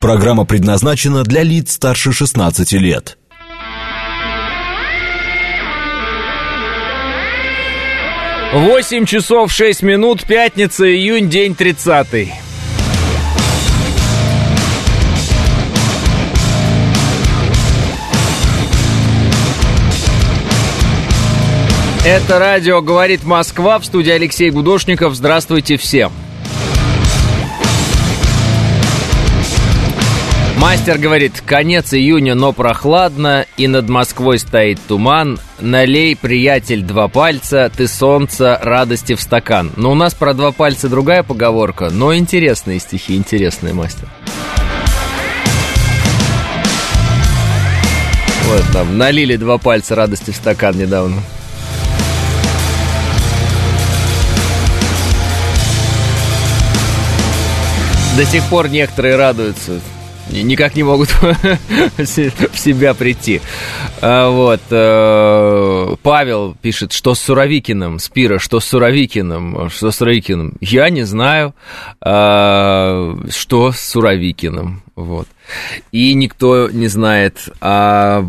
Программа предназначена для лиц старше 16 лет. Восемь часов шесть минут, пятница, июнь, день тридцатый. Это радио «Говорит Москва» в студии Алексей Гудошников. Здравствуйте всем. Мастер говорит, конец июня, но прохладно, и над Москвой стоит туман. Налей, приятель, два пальца, ты солнце, радости в стакан. Но у нас про два пальца другая поговорка, но интересные стихи, интересные, мастер. Вот там, налили два пальца радости в стакан недавно. До сих пор некоторые радуются никак не могут в себя прийти. А, вот. Э, Павел пишет, что с Суровикиным, Спира, что с Суровикиным, что с Суровикиным. Я не знаю, а, что с Суровикиным. Вот. И никто не знает, а,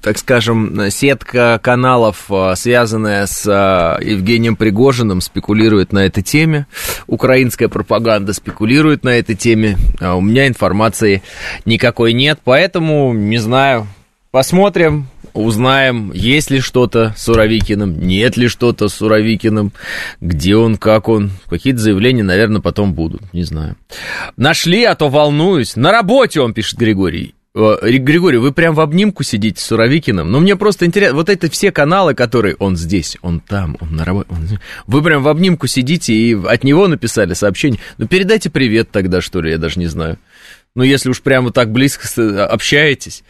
так скажем, сетка каналов, а, связанная с а, Евгением Пригожиным, спекулирует на этой теме. Украинская пропаганда спекулирует на этой теме. А у меня информации никакой нет, поэтому не знаю. Посмотрим, узнаем, есть ли что-то с Суровикиным, нет ли что-то с Суровикиным, где он, как он. Какие-то заявления, наверное, потом будут, не знаю. Нашли, а то волнуюсь. На работе он, пишет Григорий. Э, Григорий, вы прям в обнимку сидите с Суровикиным. Но мне просто интересно, вот это все каналы, которые он здесь, он там, он на работе. Он... Вы прям в обнимку сидите и от него написали сообщение. Ну, передайте привет тогда, что ли, я даже не знаю ну, если уж прямо так близко общаетесь.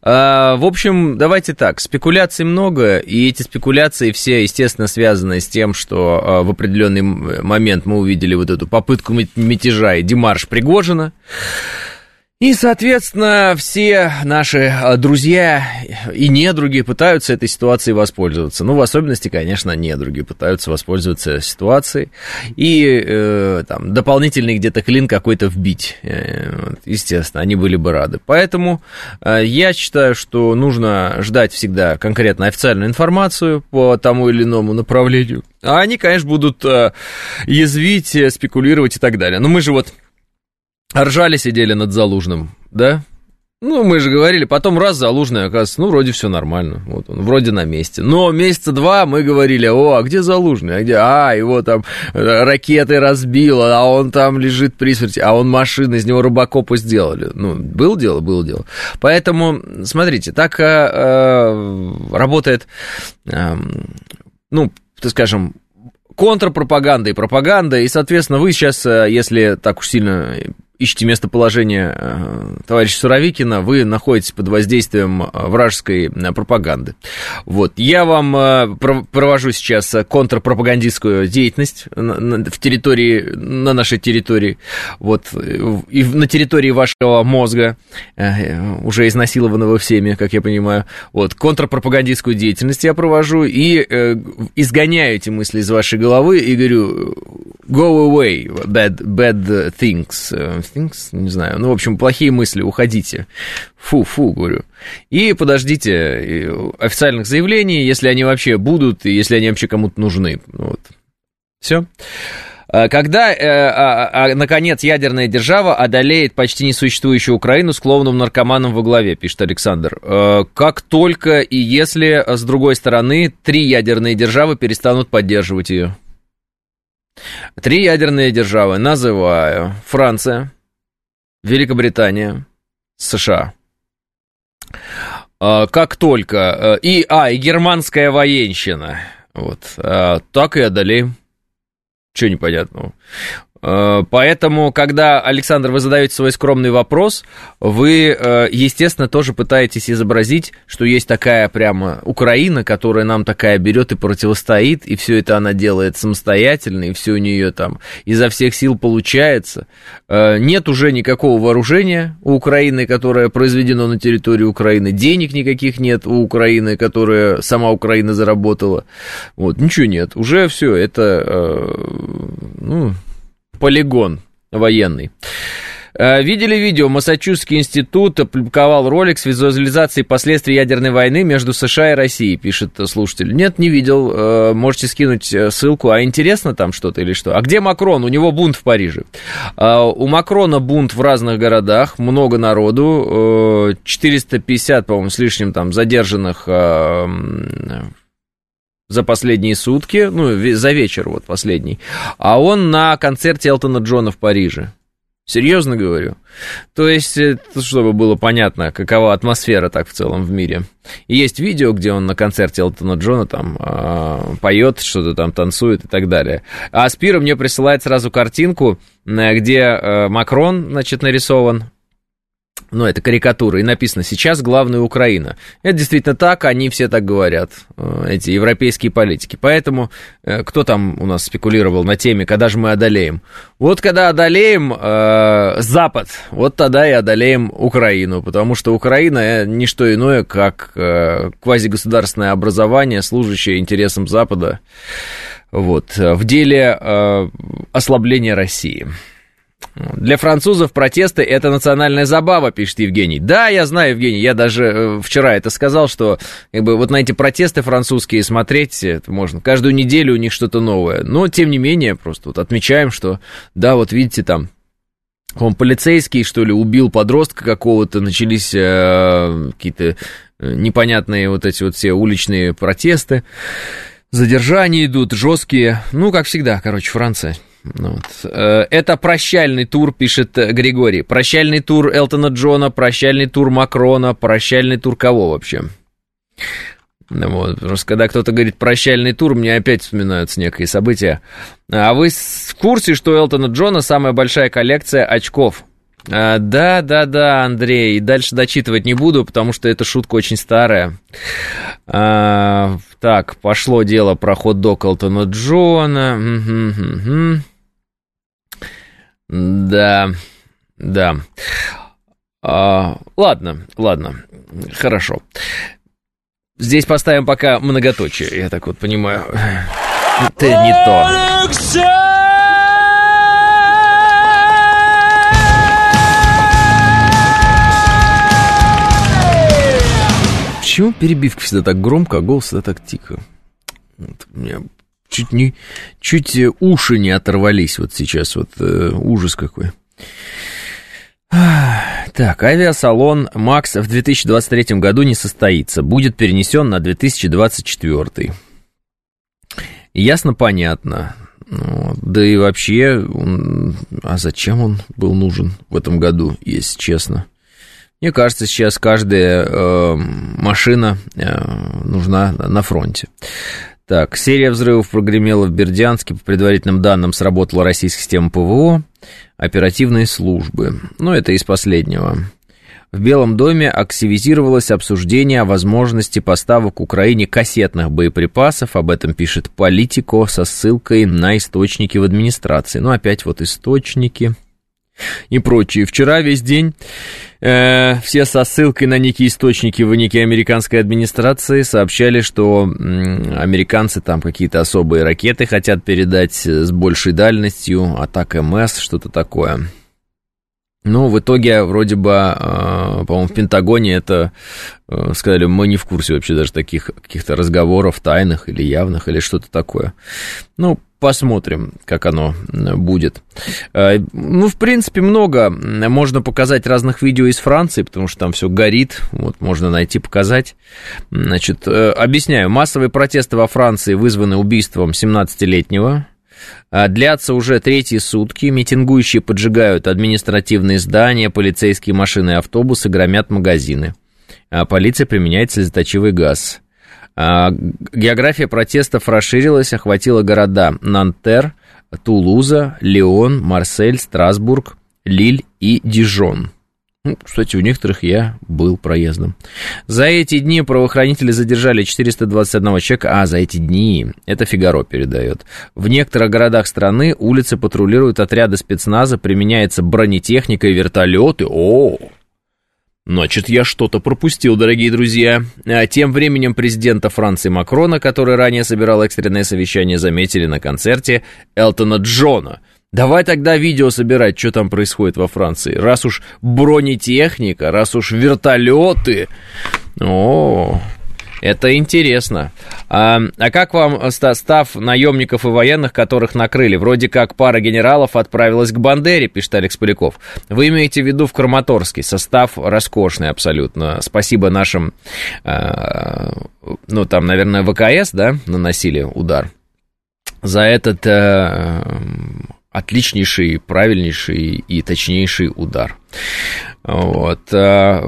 А, в общем, давайте так, спекуляций много, и эти спекуляции все, естественно, связаны с тем, что а, в определенный момент мы увидели вот эту попытку мятежа и демарш Пригожина. И, соответственно, все наши а, друзья и недруги пытаются этой ситуацией воспользоваться. Ну, в особенности, конечно, недруги пытаются воспользоваться ситуацией и э, там дополнительный где-то клин какой-то вбить. Э, естественно, они были бы рады. Поэтому э, я считаю, что нужно ждать всегда конкретно официальную информацию по тому или иному направлению. А они, конечно, будут э, язвить, спекулировать и так далее. Но мы же вот Ржали сидели над Залужным, да? Ну, мы же говорили, потом раз Залужный, оказывается, ну, вроде все нормально, вот он, вроде на месте. Но месяца два мы говорили, о, а где Залужный, а где, а, его там ракеты разбило, а он там лежит при смерти, а он машины, из него рыбакопы сделали. Ну, было дело, было дело. Поэтому, смотрите, так э, э, работает, э, ну, так скажем, контрпропаганда и пропаганда, и, соответственно, вы сейчас, э, если так уж сильно ищете местоположение э, товарища Суровикина, вы находитесь под воздействием э, вражеской э, пропаганды. Вот. Я вам провожу сейчас контрпропагандистскую деятельность в территории, на нашей территории, вот, и на территории вашего мозга, уже изнасилованного всеми, как я понимаю. Вот. Контрпропагандистскую деятельность я провожу и изгоняю эти мысли из вашей головы и говорю, go away, bad, bad things, things, не знаю, ну, в общем, плохие мысли, уходите. Фу, фу, говорю. И подождите официальных заявлений, если они вообще будут, и если они вообще кому-то нужны. Вот. Все. А когда, э, а, а, наконец, ядерная держава одолеет почти несуществующую Украину с клоуном наркоманом во главе, пишет Александр. Э, как только и если, с другой стороны, три ядерные державы перестанут поддерживать ее. Три ядерные державы называю. Франция, Великобритания, США. А, как только... Э, и, а, и германская военщина. Вот. А, так и одолеем. Чего непонятного? Э, поэтому, когда, Александр, вы задаете свой скромный вопрос, вы, э, естественно, тоже пытаетесь изобразить, что есть такая прямо Украина, которая нам такая берет и противостоит, и все это она делает самостоятельно, и все у нее там изо всех сил получается. Э, нет уже никакого вооружения у Украины, которое произведено на территории Украины, денег никаких нет у Украины, которая сама Украина заработала. Вот, ничего нет. Уже все, это, ну, полигон военный. Э, видели видео? Массачусетский институт опубликовал ролик с визуализацией последствий ядерной войны между США и Россией, пишет слушатель. Нет, не видел. Э, можете скинуть э, ссылку. А интересно там что-то или что? А где Макрон? У него бунт в Париже. У Макрона бунт в разных городах, много народу. 450, по-моему, с лишним там задержанных за последние сутки, ну, за вечер вот последний, а он на концерте Элтона Джона в Париже. Серьезно говорю. То есть, э, чтобы было понятно, какова атмосфера так в целом в мире. Есть видео, где он на концерте Элтона Джона там э, поет, что-то там танцует и так далее. А Спира мне присылает сразу картинку, э, где э, Макрон, значит, нарисован, ну, это карикатура, и написано «Сейчас главная Украина». Это действительно так, они все так говорят, э, эти европейские политики. Поэтому э, кто там у нас спекулировал на теме, когда же мы одолеем? Вот когда одолеем э, Запад, вот тогда и одолеем Украину, потому что Украина э, не что иное, как э, квазигосударственное образование, служащее интересам Запада вот, в деле э, ослабления России. Для французов протесты – это национальная забава, пишет Евгений. Да, я знаю, Евгений, я даже э, вчера это сказал, что как бы, вот на эти протесты французские смотреть можно. Каждую неделю у них что-то новое. Но, тем не менее, просто вот отмечаем, что, да, вот видите, там он полицейский, что ли, убил подростка какого-то, начались э, какие-то э, непонятные вот эти вот все уличные протесты, задержания идут жесткие, ну, как всегда, короче, Франция. Ну вот. Э, это прощальный тур, пишет э, Григорий. Прощальный тур Элтона Джона, прощальный тур Макрона, прощальный тур кого вообще? Ну вот, просто когда кто-то говорит прощальный тур, мне опять вспоминаются некие события. А вы в курсе, что у Элтона Джона самая большая коллекция очков? А, да, да, да, Андрей. Дальше дочитывать не буду, потому что эта шутка очень старая. А, так, пошло дело про хот-дог Элтона Джона. Угу, угу. Да, да. А, ладно, ладно, хорошо. Здесь поставим пока многоточие, я так вот понимаю. Это не то. Почему перебивка всегда так громко, а голос всегда так тихо? Вот, у меня чуть не, чуть э, уши не оторвались вот сейчас, вот э, ужас какой. Так, авиасалон «Макс» в 2023 году не состоится, будет перенесен на 2024. Ясно, понятно. Ну, да и вообще, а зачем он был нужен в этом году, если честно? Мне кажется, сейчас каждая э, машина э, нужна на фронте. Так, серия взрывов прогремела в Бердянске. По предварительным данным, сработала российская система ПВО, оперативные службы. Но ну, это из последнего. В Белом доме активизировалось обсуждение о возможности поставок Украине кассетных боеприпасов. Об этом пишет Политико со ссылкой на источники в администрации. Ну, опять вот источники и прочие. Вчера весь день э, все со ссылкой на некие источники в некие американской администрации сообщали, что э, американцы там какие-то особые ракеты хотят передать с большей дальностью, атака МС, что-то такое. Ну, в итоге, вроде бы, э, по-моему, в Пентагоне это э, сказали, мы не в курсе вообще даже таких каких-то разговоров тайных или явных, или что-то такое. Ну, посмотрим, как оно будет. Э, ну, в принципе, много можно показать разных видео из Франции, потому что там все горит, вот можно найти, показать. Значит, объясняю, массовые протесты во Франции вызваны убийством 17-летнего а, длятся уже третьи сутки. Митингующие поджигают административные здания, полицейские машины и автобусы, громят магазины. А полиция применяет слезоточивый газ. А, география протестов расширилась, охватила города Нантер, Тулуза, Леон, Марсель, Страсбург, Лиль и Дижон. Ну, кстати, у некоторых я был проездом. За эти дни правоохранители задержали 421 человека. А, за эти дни. Это Фигаро передает. В некоторых городах страны улицы патрулируют отряды спецназа, применяется бронетехника и вертолеты. О, Значит, я что-то пропустил, дорогие друзья. А тем временем президента Франции Макрона, который ранее собирал экстренное совещание, заметили на концерте Элтона Джона – Давай тогда видео собирать, что там происходит во Франции. Раз уж бронетехника, раз уж вертолеты. О, это интересно. А, а как вам состав наемников и военных, которых накрыли? Вроде как пара генералов отправилась к Бандере, пишет Алекс Поляков. Вы имеете в виду в Краматорске. Состав роскошный абсолютно. Спасибо нашим, а, ну там, наверное, ВКС, да, наносили удар. За этот а, отличнейший, правильнейший и точнейший удар. Вот. А,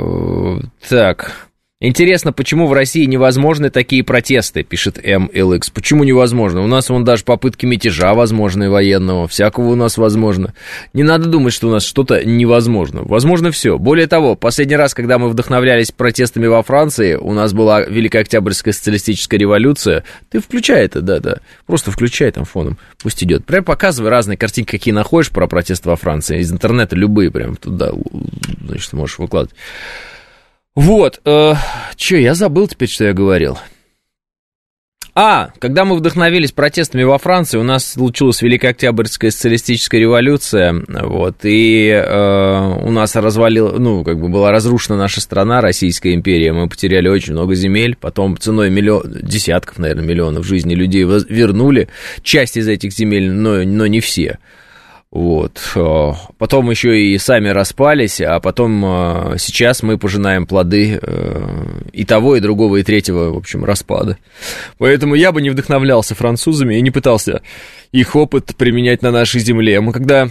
так. Интересно, почему в России невозможны такие протесты, пишет MLX. Почему невозможно? У нас вон даже попытки мятежа возможны военного, всякого у нас возможно. Не надо думать, что у нас что-то невозможно. Возможно все. Более того, последний раз, когда мы вдохновлялись протестами во Франции, у нас была Великая Октябрьская социалистическая революция. Ты включай это, да-да. Просто включай там фоном. Пусть идет. Прям показывай разные картинки, какие находишь про протесты во Франции. Из интернета любые прям туда, значит, можешь выкладывать. Вот, э, что, я забыл теперь, что я говорил. А, когда мы вдохновились протестами во Франции, у нас случилась Великая Октябрьская социалистическая революция, вот, и э, у нас развалил, ну, как бы была разрушена наша страна, Российская империя, мы потеряли очень много земель, потом ценой миллион, десятков, наверное, миллионов жизней людей вернули часть из этих земель, но, но не все. Вот. Э, потом еще и сами распались, а потом э, сейчас мы пожинаем плоды э, и того, и другого, и третьего, в общем, распада. Поэтому я бы не вдохновлялся французами и не пытался их опыт применять на нашей земле. Мы когда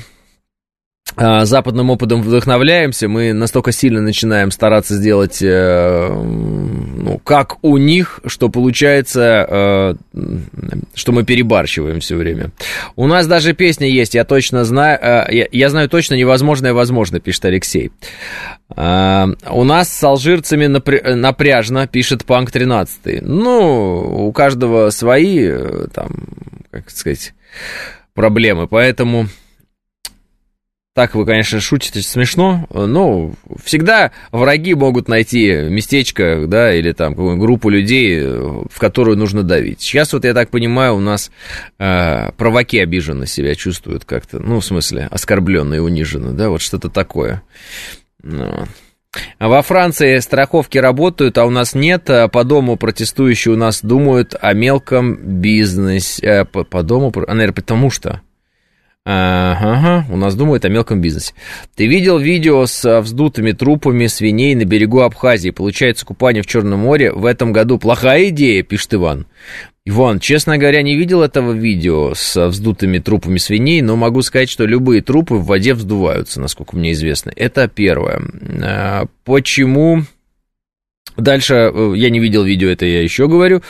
западным опытом вдохновляемся, мы настолько сильно начинаем стараться сделать, э, ну, как у них, что получается, э, что мы перебарщиваем все время. У нас даже песня есть, я точно знаю, э, я, я знаю точно невозможное возможно, пишет Алексей. У нас с алжирцами напряжно, пишет Панк 13. Ну, у каждого свои, там, как сказать, проблемы, поэтому... Так вы, конечно, шутите смешно, но всегда враги могут найти местечко, да, или там группу людей, в которую нужно давить. Сейчас вот, я так понимаю, у нас э, провоки обиженно себя чувствуют как-то, ну, в смысле, оскорбленные, униженно, да, вот что-то такое. Ну. А во Франции страховки работают, а у нас нет. А по дому протестующие у нас думают о мелком бизнесе. Э, по, по дому, наверное, потому что... Ага, у нас думают о мелком бизнесе. Ты видел видео с вздутыми трупами свиней на берегу Абхазии? Получается, купание в Черном море в этом году плохая идея, пишет Иван. Иван, честно говоря, не видел этого видео с вздутыми трупами свиней, но могу сказать, что любые трупы в воде вздуваются, насколько мне известно. Это первое. А, почему... Дальше, э, я не видел видео, это я еще говорю.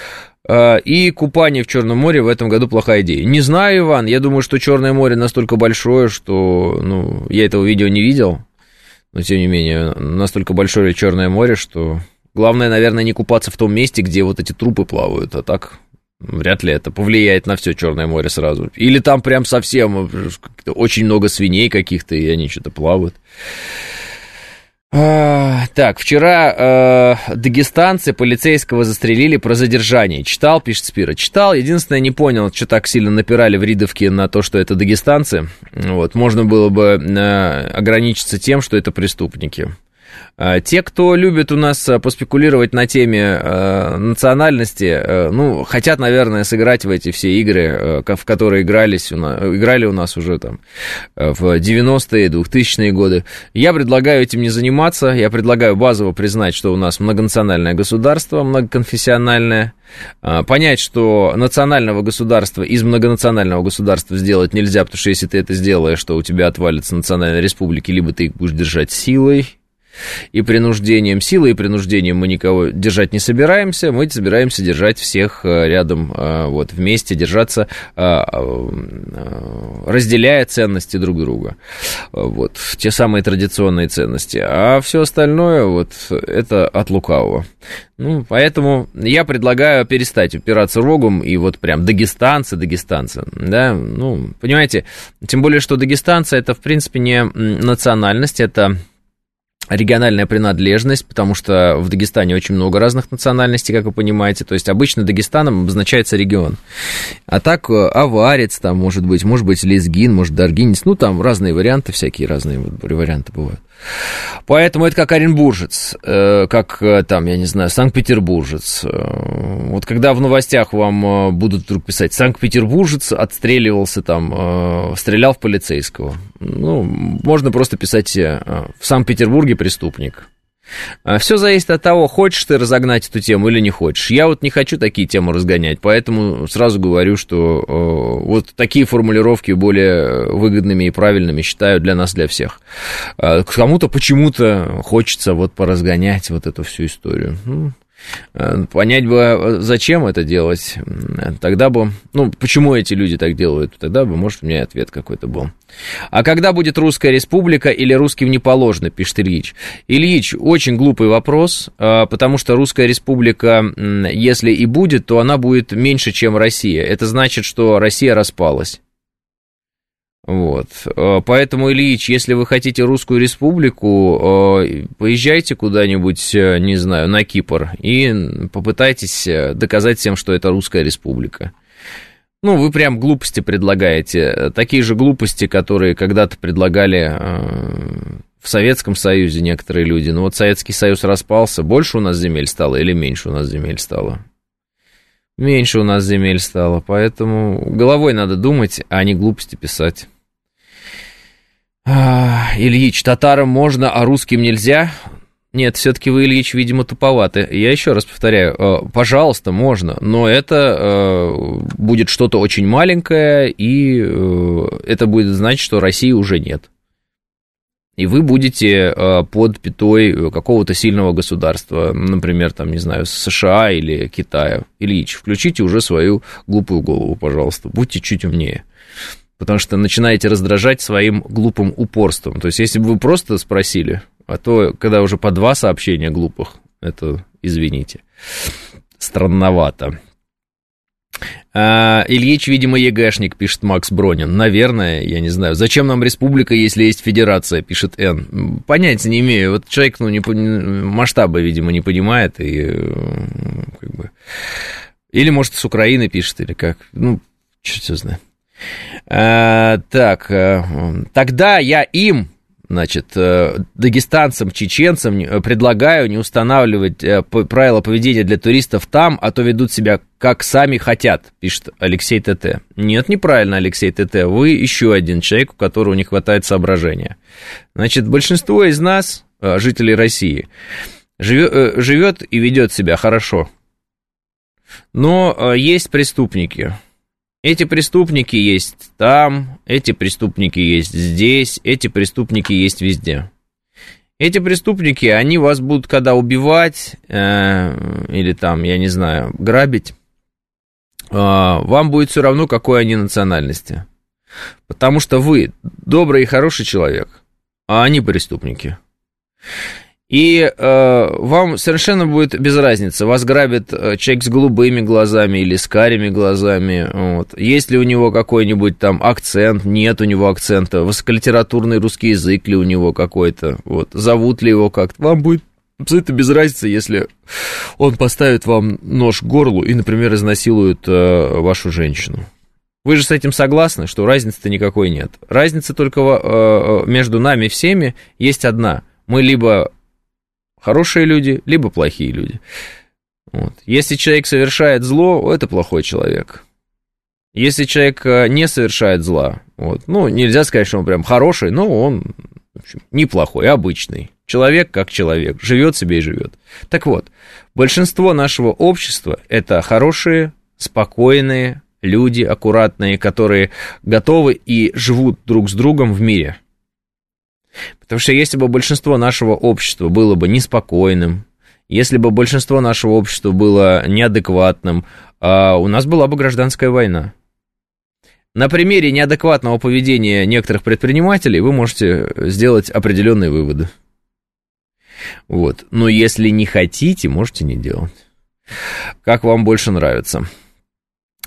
А, и купание в Черном море в этом году плохая идея. Не знаю, Иван, я думаю, что Черное море настолько большое, что, ну, я этого видео не видел, но тем не менее, настолько большое Черное море, что главное, наверное, не купаться в том месте, где вот эти трупы плавают, а так вряд ли это повлияет на все Черное море сразу. Или там прям совсем э, очень много свиней каких-то, и они что-то плавают. Так, вчера э, дагестанцы полицейского застрелили про задержание. Читал, пишет Спира. Читал. Единственное, не понял, что так сильно напирали в Ридовке на то, что это дагестанцы. Вот, можно было бы э, ограничиться тем, что это преступники. А, те, кто любит у нас а, поспекулировать на теме э, национальности, ну, хотят, наверное, сыграть в эти все игры, в которые игрались играли у нас уже там в 90-е, 2000-е годы. Я предлагаю этим не заниматься, я предлагаю базово признать, что у нас многонациональное государство, многоконфессиональное, понять, что национального государства из многонационального государства сделать нельзя, потому что если ты это сделаешь, то у тебя отвалится национальная республика, либо ты их будешь держать силой, и принуждением, силой и принуждением мы никого держать не собираемся, мы собираемся держать всех э, рядом, э, вот, вместе, держаться, э, разделяя ценности друг друга. Вот, те самые традиционные ценности. А все остальное, вот, это от лукавого. Ну, поэтому я предлагаю перестать упираться рогом и вот прям дагестанцы, дагестанцы, да, ну, понимаете, тем более, что дагестанцы это, в принципе, не национальность, это региональная принадлежность, потому что в Дагестане очень много разных национальностей, как вы понимаете. То есть обычно Дагестаном обозначается регион. А так э, аварец там может быть, может быть лезгин, может даргинец. Ну, там разные варианты, всякие разные варианты бывают. Поэтому это как оренбуржец, э, как э, там, я не знаю, Санкт-Петербуржец. Вот когда в новостях вам будут вдруг писать, Санкт-Петербуржец отстреливался там, стрелял в полицейского. Ну, можно просто писать в Санкт-Петербурге преступник. А, Все зависит от того, хочешь ты разогнать эту тему или не хочешь. Я вот не хочу такие темы разгонять, поэтому сразу говорю, что э, вот такие формулировки более выгодными и правильными считаю для нас, для всех. Э, кому-то почему-то хочется вот поразгонять вот эту всю историю. Ну, понять бы, зачем это делать, тогда бы, ну, почему эти люди так делают, тогда бы, может, у меня ответ какой-то был. А когда будет русская республика или русским не положено, пишет Ильич. Ильич, очень глупый вопрос, э, потому что русская республика, если и будет, то она будет меньше, чем Россия. Это значит, что Россия распалась. Вот. Э, поэтому, Ильич, если вы хотите русскую республику, э, поезжайте куда-нибудь, э, не знаю, на Кипр и попытайтесь доказать всем, что это русская республика. Ну, вы прям глупости предлагаете. Такие же глупости, которые когда-то предлагали в Советском Союзе некоторые люди. Но вот Советский Союз распался. Больше у нас земель стало или меньше у нас земель стало? Меньше у нас земель стало. Поэтому головой надо думать, а не глупости писать. Ильич, татарам можно, а русским нельзя? Нет, все-таки вы, Ильич, видимо, туповаты. Я еще раз повторяю, э, пожалуйста, можно, но это э, будет что-то очень маленькое, и э, это будет значить, что России уже нет. И вы будете под пятой какого-то сильного государства, например, там, не знаю, США или Китая. Ильич, включите уже свою глупую голову, пожалуйста, будьте чуть умнее потому что начинаете раздражать своим глупым упорством. То есть, если бы вы просто спросили, а то, когда уже по два сообщения глупых, это, извините, странновато. А, Ильич, видимо, ЕГЭшник, пишет Макс Бронин. Наверное, я не знаю. Зачем нам республика, если есть федерация, пишет Н. Понятия не имею. Вот человек, ну, не, масштаба, видимо, не понимает. И, э, как бы... Или, может, с Украины пишет, или как. Ну, черт знает. А, так, э, тогда я им, значит, э, дагестанцам, чеченцам предлагаю не устанавливать правила поведения для туристов там, а то ведут себя как сами хотят, пишет Алексей ТТ. Нет, неправильно, Алексей ТТ. Вы еще один человек, у которого не хватает соображения. Значит, большинство из нас, жителей России, живет и ведет себя хорошо. Но есть преступники, эти преступники есть там, эти преступники есть здесь, эти преступники есть везде. Эти преступники, они вас будут когда убивать э, или там, я не знаю, грабить, э, вам будет все равно, какой они национальности. Потому что вы добрый и хороший человек, а они преступники. И э, вам совершенно будет без разницы, вас грабит э, человек с голубыми глазами или с карими глазами. Вот. Есть ли у него какой-нибудь там акцент, нет у него акцента, высоколитературный русский язык ли у него какой-то, вот. зовут ли его как-то. Вам будет абсолютно без разницы, если он поставит вам нож к горлу и, например, изнасилует э, вашу женщину. Вы же с этим согласны, что разницы-то никакой нет. Разница только э, э между нами всеми есть одна. Мы либо хорошие люди, либо плохие люди. Вот. Если человек совершает зло, это плохой человек. Если человек э, не совершает зла, вот, ну, нельзя сказать, что он прям хороший, но он в общем, неплохой, обычный. Человек как человек, живет себе и живет. Так вот, большинство нашего общества это хорошие, спокойные люди, аккуратные, которые готовы и живут друг с другом в мире. Потому что если бы большинство нашего общества было бы неспокойным, если бы большинство нашего общества было неадекватным, а у нас была бы гражданская война. На примере неадекватного поведения некоторых предпринимателей вы можете сделать определенные выводы. Вот. Но если не хотите, можете не делать. Как вам больше нравится.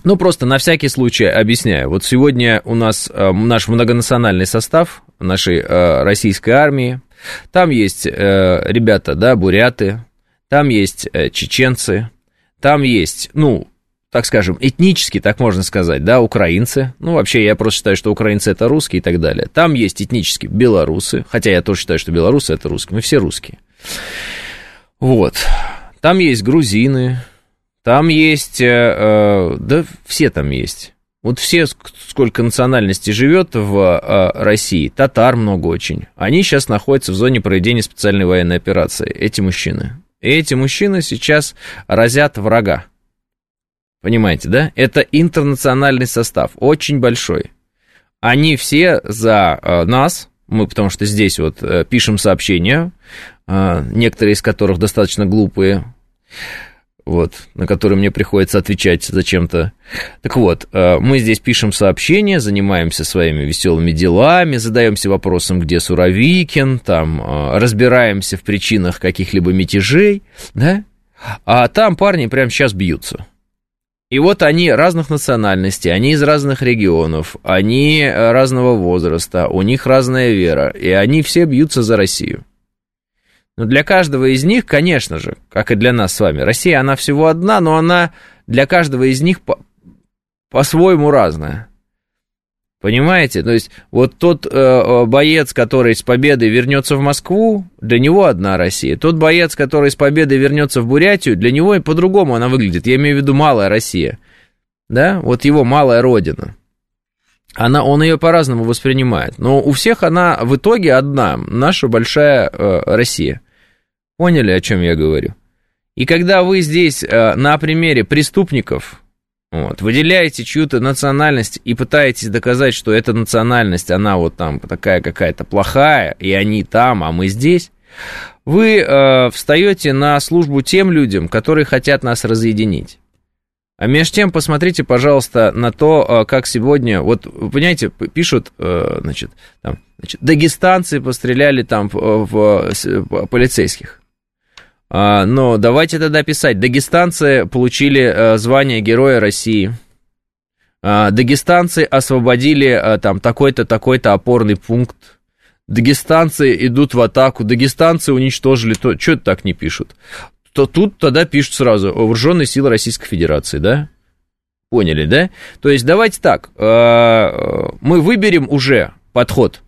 Ну, просто на всякий случай объясняю. Вот сегодня у нас э, наш многонациональный состав нашей э, российской армии, Там есть э, ребята, да, буряты, там есть э, чеченцы, там есть, ну, так скажем, этнически, так можно сказать, да, украинцы. Ну, вообще, я просто считаю, что украинцы это русские и так далее. Там есть этнически белорусы, хотя я тоже считаю, что белорусы это русские, мы все русские. Вот. Там есть грузины, там есть, э, э, да, все там есть. Вот все, сколько национальностей живет в э, России, татар много очень, они сейчас находятся в зоне проведения специальной военной операции, эти мужчины. И эти мужчины сейчас разят врага. Понимаете, да? Это интернациональный состав, очень большой. Они все за э, нас, мы потому что здесь вот э, пишем сообщения, э, некоторые из которых достаточно глупые, вот, на которые мне приходится отвечать зачем-то. Так вот, э, мы здесь пишем сообщения, занимаемся своими веселыми делами, задаемся вопросом, где Суровикин, там, э, разбираемся в причинах каких-либо мятежей, да? А там парни прямо сейчас бьются. И вот они разных национальностей, они из разных регионов, они э, разного возраста, у них разная вера, и они все бьются за Россию. Но для каждого из них, конечно же, как и для нас с вами, Россия, она всего одна, но она для каждого из них по- по-своему разная. Понимаете? То есть вот тот э, э, боец, который с победой вернется в Москву, для него одна Россия. Тот боец, который с победой вернется в Бурятию, для него и по-другому она выглядит. Я имею в виду малая Россия. Да? Вот его малая родина. Она, он ее по-разному воспринимает. Но у всех она в итоге одна, наша большая э, Россия. Поняли, о чем я говорю? И когда вы здесь э, на примере преступников вот, выделяете чью-то национальность и пытаетесь доказать, что эта национальность, она вот там такая какая-то плохая, и они там, а мы здесь, вы э, встаете на службу тем людям, которые хотят нас разъединить. А между тем, посмотрите, пожалуйста, на то, э, как сегодня, вот, вы понимаете, пишут, э, значит, там, значит, дагестанцы постреляли там в, в, в полицейских. А, но давайте тогда писать. Дагестанцы получили а, звание Героя России. А, дагестанцы освободили а, там такой-то, такой-то опорный пункт. Дагестанцы идут в атаку. Дагестанцы уничтожили то. Что это так не пишут? То тут тогда пишут сразу вооруженные силы Российской Федерации, да? Поняли, да? То есть давайте так. Мы выберем уже подход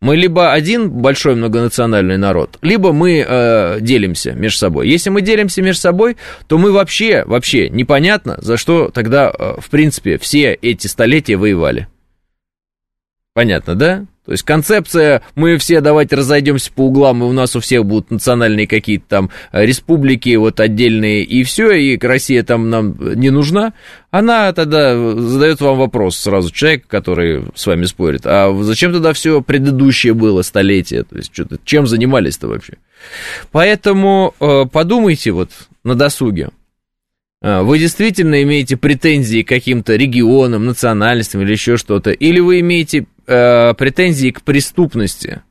мы либо один большой многонациональный народ, либо мы э, делимся между собой. Если мы делимся между собой, то мы вообще, вообще непонятно, за что тогда, э, в принципе, все эти столетия воевали. Понятно, да? То есть концепция, мы все давайте разойдемся по углам, и у нас у всех будут национальные какие-то там э, республики вот отдельные, и все, и Россия там нам не нужна, она тогда задает вам вопрос сразу, человек, который с вами спорит, а зачем тогда все предыдущее было столетие, то есть что-то, чем занимались-то вообще? Поэтому э, подумайте вот на досуге, э, вы действительно имеете претензии к каким-то регионам, национальностям или еще что-то, или вы имеете э, претензии к преступности.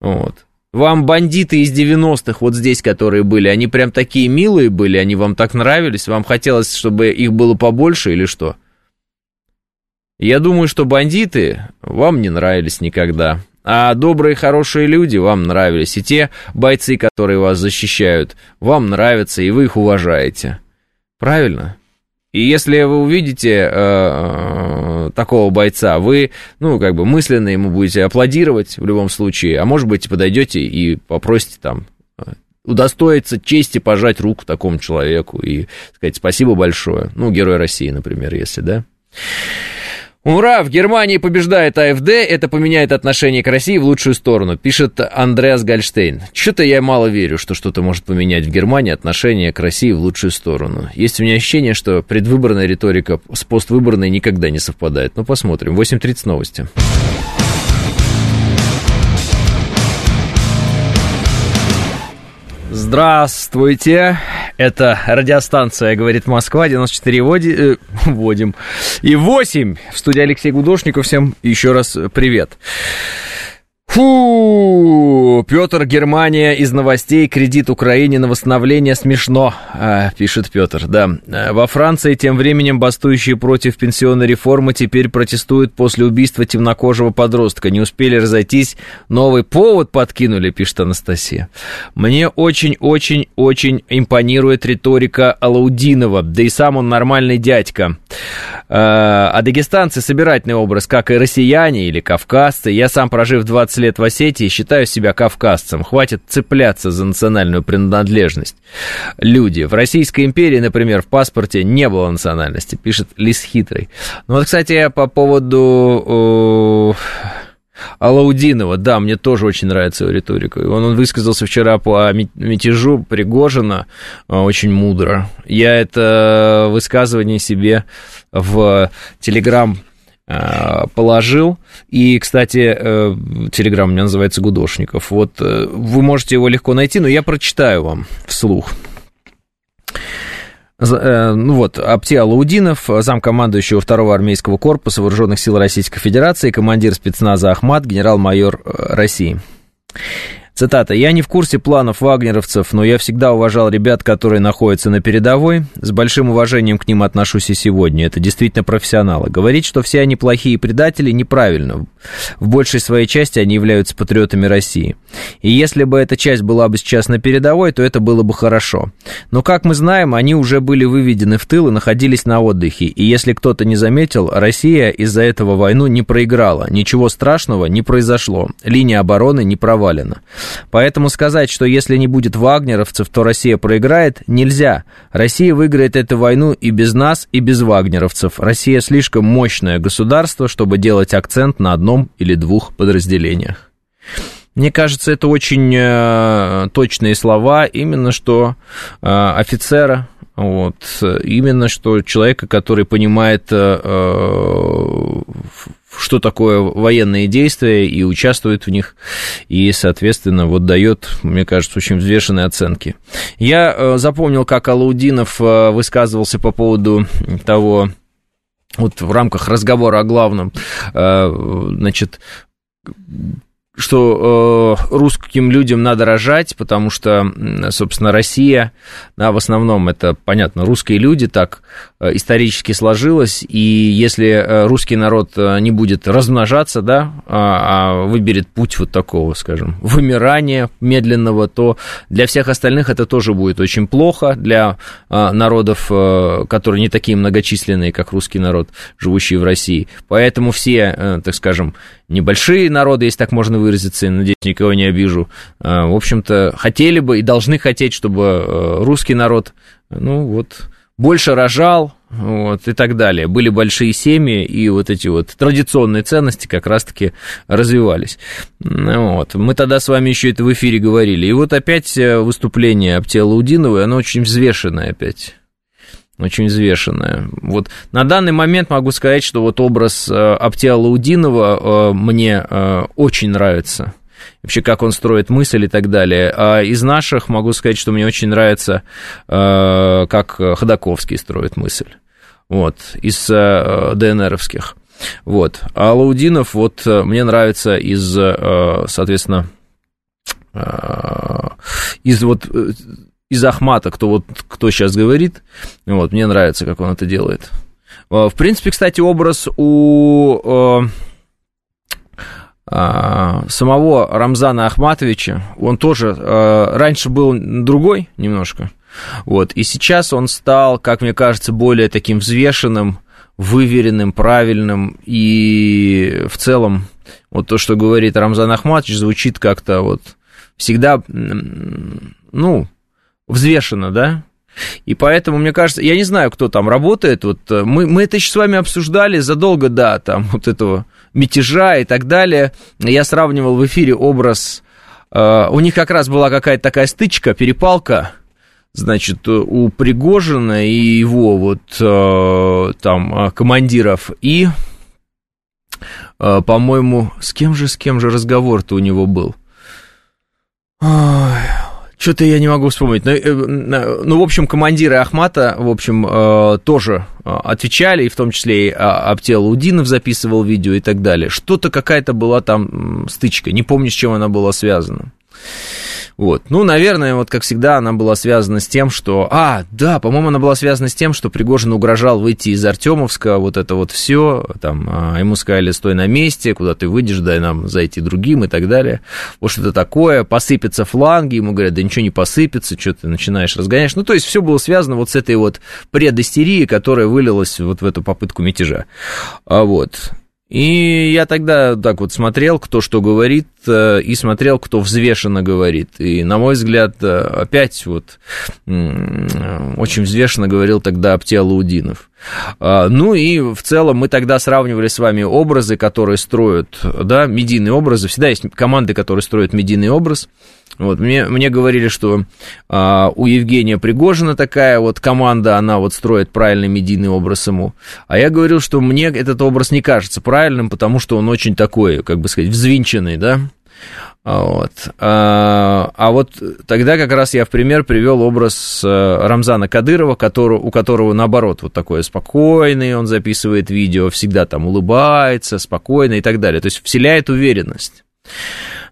Вот. Вам бандиты из 90-х, вот здесь, которые были, они прям такие милые были, они вам так нравились, вам хотелось, чтобы их было побольше или что? Я думаю, что бандиты вам не нравились никогда. А добрые, хорошие люди вам нравились. И те бойцы, которые вас защищают, вам нравятся, и вы их уважаете. Правильно? И если вы увидите э, э, такого бойца, вы, ну, как бы мысленно ему будете аплодировать в любом случае, а может быть, подойдете и попросите там э, удостоиться чести пожать руку такому человеку и сказать спасибо большое. Ну, Герой России, например, если, да. Ура! В Германии побеждает АФД, это поменяет отношение к России в лучшую сторону, пишет Андреас Гальштейн. Что-то я мало верю, что что-то может поменять в Германии отношение к России в лучшую сторону. Есть у меня ощущение, что предвыборная риторика с поствыборной никогда не совпадает. Ну, посмотрим. 8.30 новости. Здравствуйте. Это радиостанция «Говорит Москва», 94 води, э, вводим. И 8 в студии Алексей Гудошников. Всем еще раз привет. Фу, Петр, Германия из новостей, кредит Украине на восстановление смешно, а, пишет Петр, да. А, во Франции тем временем бастующие против пенсионной реформы теперь протестуют после убийства темнокожего подростка. Не успели разойтись, новый повод подкинули, пишет Анастасия. Мне очень-очень-очень импонирует риторика Алаудинова, да и сам он нормальный дядька. А, а дагестанцы собирательный образ, как и россияне или кавказцы. Я сам, прожив 20 лет в Осетии, считаю себя кавказцем. Хватит цепляться за национальную принадлежность. Люди. В Российской империи, например, в паспорте не было национальности, пишет Лис Хитрый. Ну вот, кстати, по поводу... Алаудинова, да, мне тоже очень нравится его риторика. Он, он высказался вчера по мятежу Пригожина а, очень мудро. Я это высказывание себе в Телеграм положил. И, кстати, э, телеграм у меня называется Гудошников. Вот э, вы можете его легко найти, но я прочитаю вам вслух. Э, ну вот, Апти Алаудинов, замкомандующего второго армейского корпуса Вооруженных сил Российской Федерации, командир спецназа Ахмат, генерал-майор России. Цитата. «Я не в курсе планов вагнеровцев, но я всегда уважал ребят, которые находятся на передовой. С большим уважением к ним отношусь и сегодня. Это действительно профессионалы. Говорить, что все они плохие предатели, неправильно. В большей своей части они являются патриотами России. И если бы эта часть была бы сейчас на передовой, то это было бы хорошо. Но, как мы знаем, они уже были выведены в тыл и находились на отдыхе. И если кто-то не заметил, Россия из-за этого войну не проиграла. Ничего страшного не произошло. Линия обороны не провалена. Поэтому сказать, что если не будет вагнеровцев, то Россия проиграет, нельзя. Россия выиграет эту войну и без нас, и без вагнеровцев. Россия слишком мощное государство, чтобы делать акцент на одном или двух подразделениях. Мне кажется, это очень э, точные слова, именно что э, офицера, вот, именно что человека, который понимает э, э что такое военные действия и участвует в них, и, соответственно, вот дает, мне кажется, очень взвешенные оценки. Я э, запомнил, как Алаудинов высказывался по поводу того, вот в рамках разговора о главном, значит, что э, русским людям надо рожать, потому что, собственно, Россия, да, в основном это, понятно, русские люди, так исторически сложилось, и если э, русский народ э, не будет размножаться, да, а, а выберет путь вот такого, скажем, вымирания медленного, то для всех остальных это тоже будет очень плохо, для э, народов, э, которые не такие многочисленные, как русский народ, живущие в России. Поэтому все, э, так скажем, небольшие народы, если так можно выразиться, надеюсь, никого не обижу, в общем-то, хотели бы и должны хотеть, чтобы э, русский народ, ну вот, больше рожал, вот, и так далее. Были большие семьи, и вот эти вот традиционные ценности как раз-таки развивались. Ну вот. Мы тогда с вами еще это в эфире говорили. И вот опять э, выступление Аптела Удиновой, оно очень взвешенное опять очень взвешенная. Вот на данный момент могу сказать, что вот образ э, Аптиала Лаудинова э, мне очень нравится. Вообще, как он строит мысль и так далее. А из наших могу сказать, что мне очень нравится, э, как Ходаковский строит мысль. Вот, из э, ДНРовских. Вот. А Лаудинов, вот, э, мне нравится из, соответственно, из вот из Ахмата, кто вот кто сейчас говорит, вот, мне нравится, как он это делает. В принципе, кстати, образ у самого Рамзана Ахматовича, он тоже э, раньше был другой немножко, вот, и сейчас он стал, как мне кажется, более таким взвешенным, выверенным, правильным, и в целом вот то, что говорит Рамзан Ахматович, звучит как-то вот всегда, ну, взвешенно, да? И поэтому, мне кажется, я не знаю, кто там работает, вот э, мы, мы это еще с вами обсуждали задолго до там вот этого мятежа и так далее. Я сравнивал в эфире образ, э, у них как раз была какая-то такая стычка, перепалка, значит, у Пригожина и его вот э, там командиров, и, э, по-моему, с кем же, с кем же разговор-то у него был? Ой Что-то я не могу вспомнить. Ну, э, ну, в общем, командиры Ахмата, в общем, э, тоже э, отвечали, и в том числе и а, Аптел Удинов записывал видео и так далее. Что-то какая-то была там стычка. Не помню, с чем она была связана. Вот. Ну, наверное, вот как всегда, она была связана с тем, что... А, да, по-моему, она была связана с тем, что Пригожин угрожал выйти из Артемовска, вот это вот все, там, а, ему сказали, стой на месте, куда ты выйдешь, дай нам зайти другим и так далее. Вот что-то такое, посыпятся фланги, ему говорят, да ничего не посыпется, что ты начинаешь разгоняешь. Ну, то есть все было связано вот с этой вот предыстерией, которая вылилась вот в эту попытку мятежа. А вот. И я тогда так вот смотрел, кто что говорит, э, и смотрел, кто взвешенно говорит. И, на мой взгляд, э, опять вот очень взвешенно говорил тогда Аптиалаудинов. А, ну и в целом мы тогда сравнивали с вами образы, которые строят, да, медийные образы. Всегда есть команды, которые строят медийный образ. Вот, мне, мне говорили, что а, у Евгения Пригожина такая вот команда, она вот строит правильный медийный образ ему. А я говорил, что мне этот образ не кажется правильным, потому что он очень такой, как бы сказать, взвинченный, да. Вот. А, а вот тогда как раз я в пример привел образ э, Рамзана Кадырова, который, у которого наоборот вот такой спокойный, он записывает видео, всегда там улыбается, спокойно и так далее. То есть вселяет уверенность,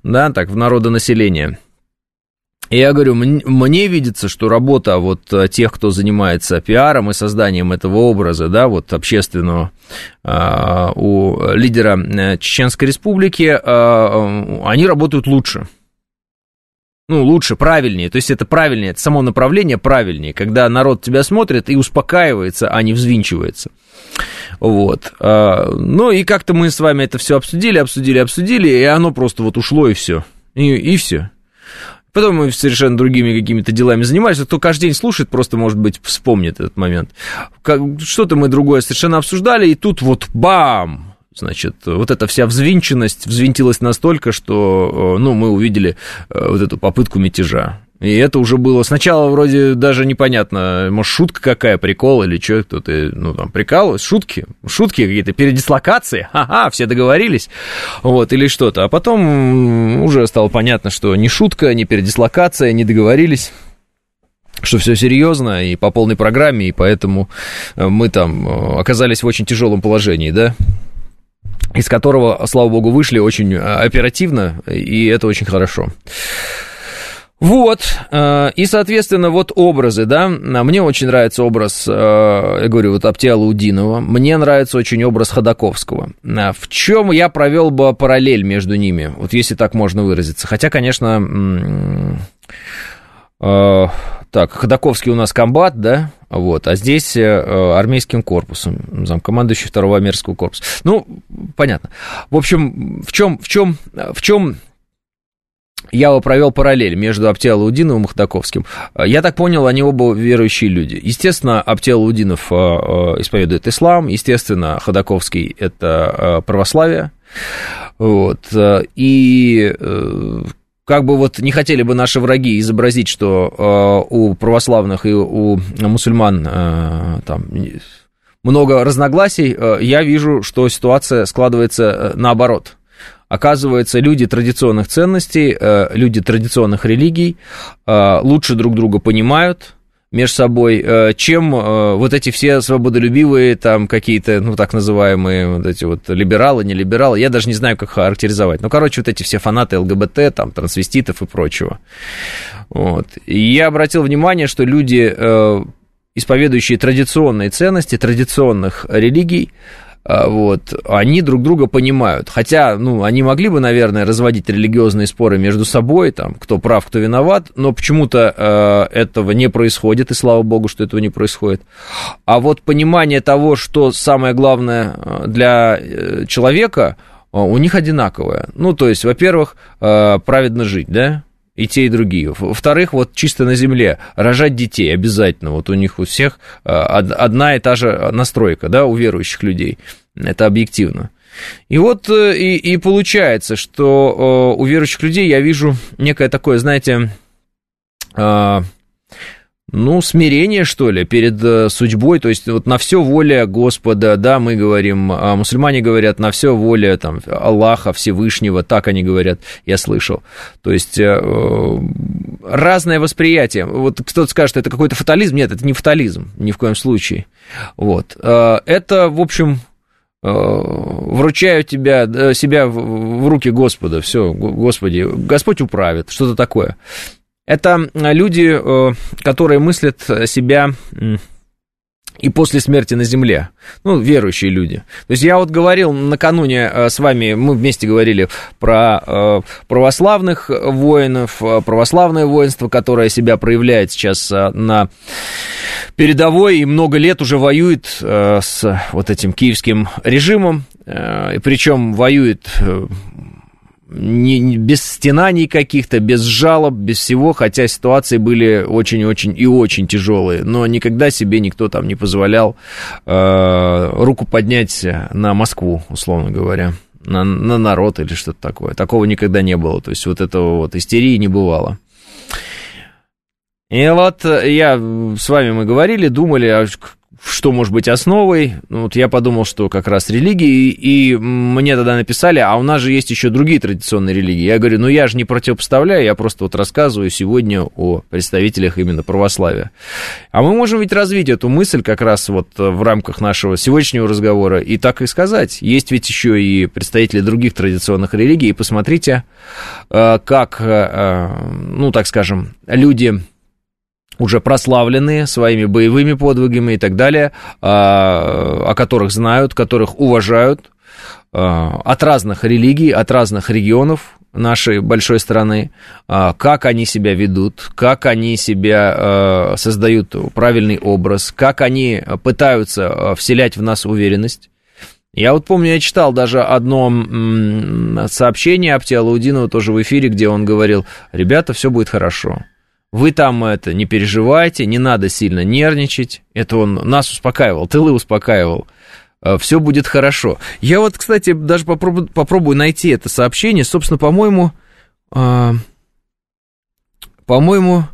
да, так, в народонаселение. Я говорю, мне видится, что работа вот э, тех, кто занимается пиаром и созданием этого образа, да, вот общественного а, у лидера э, Чеченской Республики, а, они работают лучше. Ну, лучше, правильнее. То есть это правильнее, это само направление правильнее, когда народ тебя смотрит и успокаивается, а не взвинчивается. Вот. А, ну и как-то мы с вами это все обсудили, обсудили, обсудили, и оно просто вот ушло и все. И, и все. Потом мы совершенно другими какими-то делами занимались. Кто каждый день слушает, просто, может быть, вспомнит этот момент. Что-то мы другое совершенно обсуждали, и тут вот бам! Значит, вот эта вся взвинченность взвинтилась настолько, что, э, ну, мы увидели э, вот эту попытку мятежа. И это уже было сначала вроде даже непонятно, может, шутка какая, прикол или что, кто-то, ну, там, прикалывается, шутки, шутки какие-то, передислокации, ха-ха, все договорились, вот, или что-то. А потом уже стало понятно, что ни шутка, ни передислокация, не договорились что все серьезно и по полной программе, и поэтому э, мы там э, оказались в очень тяжелом положении, да, из которого, слава богу, вышли очень э, оперативно, и это очень хорошо. Вот, э, и, соответственно, вот образы, да, мне очень нравится образ, э, я говорю, вот Аптиала Удинова, мне нравится очень образ Ходаковского. Э, в чем я провел бы параллель между ними, вот если так можно выразиться. Хотя, конечно, так, Ходаковский у нас комбат, да, вот, а здесь армейским корпусом, замкомандующий второго армейского корпуса. Ну, понятно. В общем, в чем, в чем, в чем я провел параллель между Аптиалаудиновым и Махдаковским. Я так понял, они оба верующие люди. Естественно, Аптиалаудинов э, э, исповедует ислам, естественно, Ходаковский – это э, православие. Вот. И как бы вот не хотели бы наши враги изобразить, что у православных и у мусульман там много разногласий, я вижу, что ситуация складывается наоборот – Оказывается, люди традиционных ценностей, э, люди традиционных религий э, лучше друг друга понимают, между собой, э, чем вот эти все свободолюбивые там какие-то, ну, так называемые вот эти вот либералы, не либералы, я даже не знаю, как характеризовать. Ну, короче, вот эти все фанаты ЛГБТ, там, трансвеститов и прочего. Вот. И я обратил внимание, что люди, исповедующие традиционные ценности, традиционных религий, вот, они друг друга понимают. Хотя, ну, они могли бы, наверное, разводить религиозные споры между собой, там, кто прав, кто виноват, но почему-то э, этого не происходит, и слава богу, что этого не происходит. А вот понимание того, что самое главное э, для э, человека, э, у них одинаковое. Ну, то есть, во-первых, э, праведно жить, да, и те, и другие. Во-вторых, вот чисто на земле рожать детей обязательно. Вот у них у всех э, одна и та же настройка, да, у верующих людей. Это объективно. И вот э, и, и получается, что э, у верующих людей я вижу некое такое, знаете, ну, смирение, что ли, перед э, судьбой, то есть вот на все воля Господа, да, мы говорим, а мусульмане говорят, на все воля там Аллаха Всевышнего, так они говорят, я слышал. То есть э, разное восприятие. Вот кто-то скажет, это какой-то фатализм. Нет, это не фатализм, ни в коем случае. Вот. Это, в общем, вручаю тебя, себя в руки Господа, все, Господи, Господь управит, что-то такое. Это люди, которые мыслят себя и после смерти на земле. Ну, верующие люди. То есть я вот говорил накануне э, с вами, мы вместе говорили про э, православных воинов, э, православное воинство, которое себя проявляет сейчас на передовой и много лет уже воюет с вот этим киевским режимом. Причем воюет не, не, без стенаний каких-то, без жалоб, без всего, хотя ситуации были очень-очень и очень тяжелые, но никогда себе никто там не позволял э, руку поднять на Москву, условно говоря, на, на народ или что-то такое. Такого никогда не было, то есть вот этого вот истерии не бывало. И вот я с вами мы говорили, думали, а что может быть основой. Ну, вот я подумал, что как раз религии, и мне тогда написали, а у нас же есть еще другие традиционные религии. Я говорю, ну я же не противопоставляю, я просто вот рассказываю сегодня о представителях именно православия. А мы можем ведь развить эту мысль как раз вот в рамках нашего сегодняшнего разговора и так и сказать. Есть ведь еще и представители других традиционных религий, и посмотрите, э, как, э, э, ну так скажем, люди уже прославленные своими боевыми подвигами и так далее, а, о которых знают, которых уважают а, от разных религий, от разных регионов нашей большой страны, а, как они себя ведут, как они себя создают правильный образ, как они пытаются вселять в нас уверенность. Я вот помню, я читал даже одно сообщение Аптиалаудинова тоже в эфире, где он говорил, ребята, все будет хорошо. Вы там это не переживайте, не надо сильно нервничать. Это он нас успокаивал, тылы успокаивал. Э, Все будет хорошо. Я вот, кстати, даже попробую, попробую найти это сообщение. Собственно, по-моему, э, по-моему,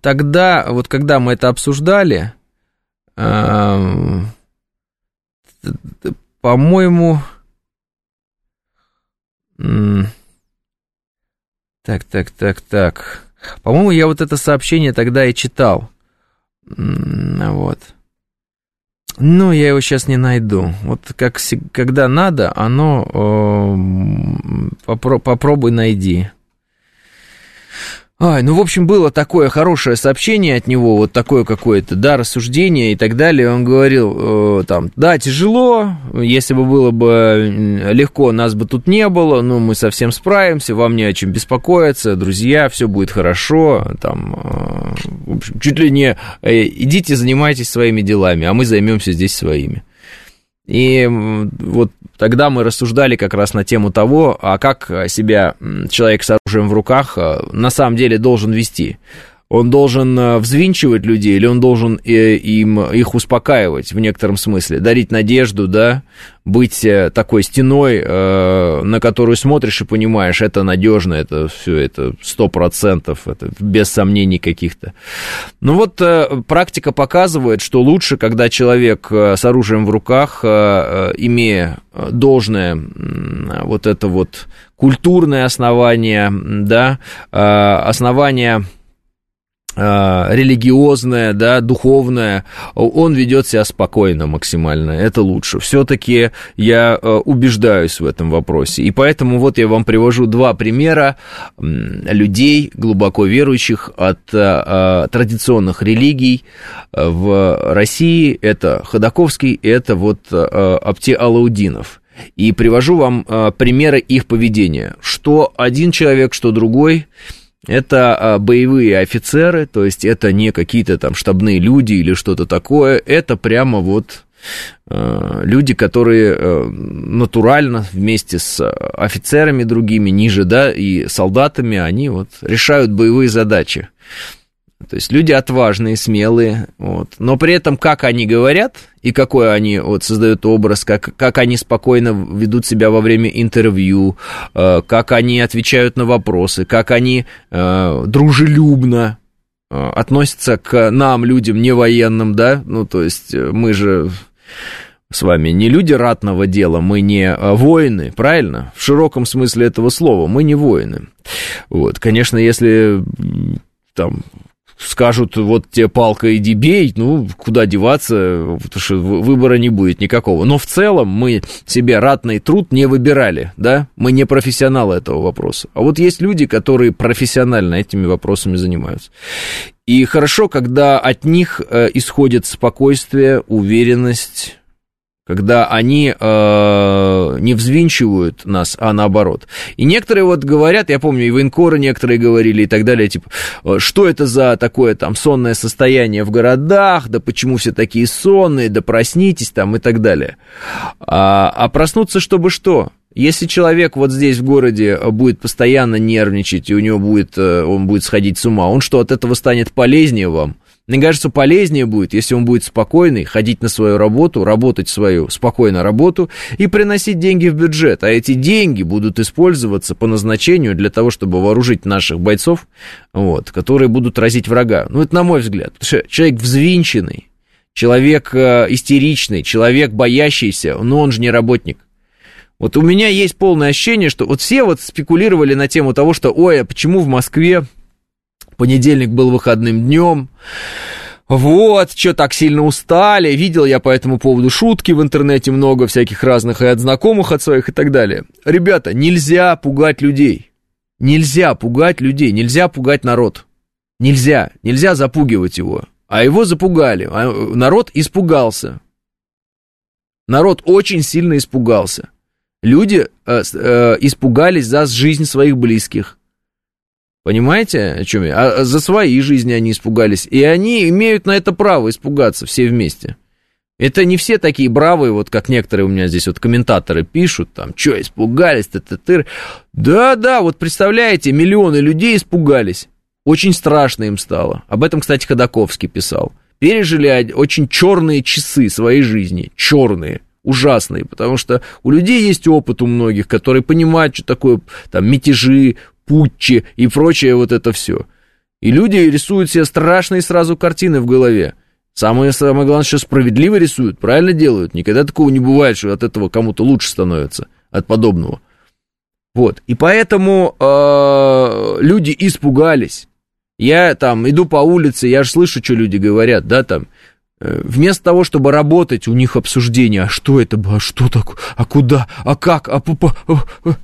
тогда, вот когда мы это обсуждали, э, по-моему, так, так, так, так. По-моему, я вот это сообщение тогда и читал. Вот. Ну, я его сейчас не найду. Вот как когда надо, оно э, попро, попробуй найди. Ай, ну, в общем, было такое хорошее сообщение от него, вот такое какое-то, да, рассуждение и так далее. Он говорил, э, там, да, тяжело, если бы было бы легко, нас бы тут не было, но мы совсем справимся, вам не о чем беспокоиться, друзья, все будет хорошо, там, э, в общем, чуть ли не э, идите, занимайтесь своими делами, а мы займемся здесь своими. И вот тогда мы рассуждали как раз на тему того, а как себя человек с оружием в руках э, на самом деле должен вести он должен э, взвинчивать людей или он должен э, им, их успокаивать в некотором смысле, дарить надежду, да, быть э, такой стеной, на которую смотришь и понимаешь, это надежно, это все, это сто процентов, это без сомнений каких-то. Ну вот практика показывает, что лучше, когда человек с оружием в руках, имея должное вот это вот культурное основание, да, основание религиозное, да, духовное, он ведет себя спокойно максимально, это лучше. Все-таки я э, убеждаюсь в этом вопросе. И поэтому вот я вам привожу два примера людей, глубоко верующих от э, традиционных религий в России. Это Ходаковский, это вот Апте Алаудинов. И привожу вам примеры их поведения. Что один человек, что другой – это а, боевые офицеры, то есть это не какие-то там штабные люди или что-то такое, это прямо вот а, люди, которые э, натурально вместе с офицерами другими ниже, да, и солдатами, они вот решают боевые задачи. То есть люди отважные, смелые, вот. но при этом как они говорят и какой они вот создают образ, как, как они спокойно ведут себя во время интервью, э, как они отвечают на вопросы, как они э, дружелюбно э, относятся к нам, людям не военным, да, ну то есть э, мы же с вами не люди ратного дела, мы не а, воины, правильно? В широком смысле этого слова, мы не воины. Вот, конечно, если там скажут, вот тебе палка, иди бей, ну, куда деваться, потому что выбора не будет никакого. Но в целом мы себе ратный труд не выбирали, да, мы не профессионалы этого вопроса. А вот есть люди, которые профессионально этими вопросами занимаются. И хорошо, когда от них э, исходит спокойствие, уверенность, когда они э, не взвинчивают нас, а наоборот. И некоторые вот говорят, я помню, и военкоры некоторые говорили и так далее, типа, «Э, что это за такое там сонное состояние в городах, да почему все такие сонные, да проснитесь там и так далее. А, а проснуться, чтобы что? Если человек вот здесь в городе будет постоянно нервничать, и у него будет, э, он будет сходить с ума, он что, от этого станет полезнее вам? Мне кажется, полезнее будет, если он будет спокойный, ходить на свою работу, работать свою спокойно работу и приносить деньги в бюджет. А эти деньги будут использоваться по назначению для того, чтобы вооружить наших бойцов, вот, которые будут разить врага. Ну, это на мой взгляд. Человек взвинченный, человек э, истеричный, человек боящийся, но он же не работник. Вот у меня есть полное ощущение, что вот все вот спекулировали на тему того, что, ой, а почему в Москве понедельник был выходным днем. Вот, что так сильно устали. Видел я по этому поводу шутки в интернете много всяких разных и от знакомых, от своих и так далее. Ребята, нельзя пугать людей. Нельзя пугать людей, нельзя пугать народ. Нельзя, нельзя запугивать его. А его запугали. А народ испугался. Народ очень сильно испугался. Люди э, э, испугались за жизнь своих близких. Понимаете, о чем я? А, а за свои жизни они испугались. И они имеют на это право испугаться все вместе. Это не все такие бравые, вот как некоторые у меня здесь вот комментаторы пишут, там, что, испугались, ты ты ты Да-да, вот представляете, миллионы людей испугались. Очень страшно им стало. Об этом, кстати, Ходаковский писал. Пережили очень черные часы своей жизни. Черные ужасные, потому что у людей есть опыт у многих, которые понимают, что такое там мятежи, путчи и прочее вот это все. И люди рисуют себе страшные сразу картины в голове. Самое, самое главное, что справедливо рисуют, правильно делают. Никогда такого не бывает, что от этого кому-то лучше становится, от подобного. Вот, и поэтому э, люди испугались. Я там иду по улице, я же слышу, что люди говорят, да, там, э, вместо того, чтобы работать, у них обсуждение, а что это было, а что такое, а куда, а как, а пупа, а, а.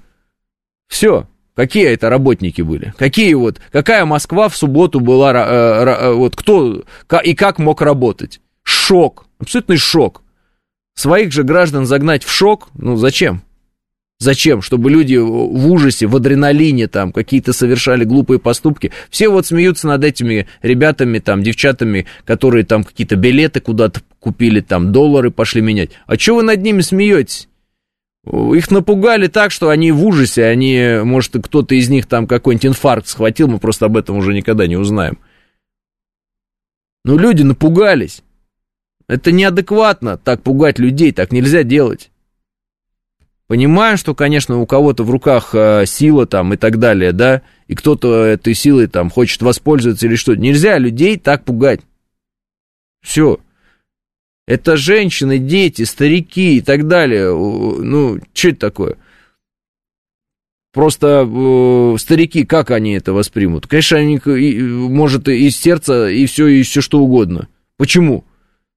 все, Какие это работники были? Какие вот, какая Москва в субботу была, э, э, вот кто и как мог работать? Шок, абсолютный шок. Своих же граждан загнать в шок, ну зачем? Зачем? Чтобы люди в ужасе, в адреналине там какие-то совершали глупые поступки. Все вот смеются над этими ребятами, там, девчатами, которые там какие-то билеты куда-то купили, там, доллары пошли менять. А что вы над ними смеетесь? Их напугали так, что они в ужасе, они, может, кто-то из них там какой-нибудь инфаркт схватил, мы просто об этом уже никогда не узнаем. Но люди напугались. Это неадекватно так пугать людей, так нельзя делать. Понимаю, что, конечно, у кого-то в руках э, сила там и так далее, да, и кто-то этой силой там хочет воспользоваться или что. Нельзя людей так пугать. Все. Это женщины, дети, старики и так далее. Ну, что это такое? Просто э, старики, как они это воспримут? Конечно, они, может, из сердца и все, и все что угодно. Почему?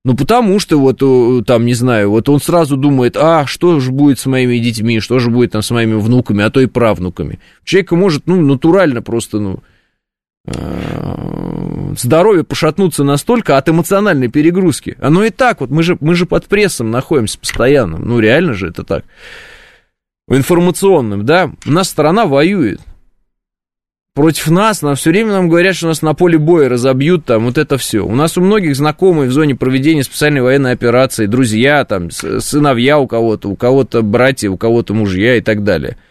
Ну, потому что вот э, там, не знаю, вот он сразу думает, а, что же будет с моими детьми, что же будет там с моими внуками, а то и правнуками. Человек может, ну, натурально просто, ну, здоровье пошатнуться настолько от эмоциональной перегрузки. Оно и так, вот мы же, мы же под прессом находимся постоянно. Ну, реально же это так. Информационным, да. У нас страна воюет. Против нас, нам все время нам говорят, что нас на поле боя разобьют, там, вот это все. У нас у многих знакомые в зоне проведения специальной военной операции, друзья, там, сыновья у кого-то, у кого-то братья, у кого-то мужья и так далее –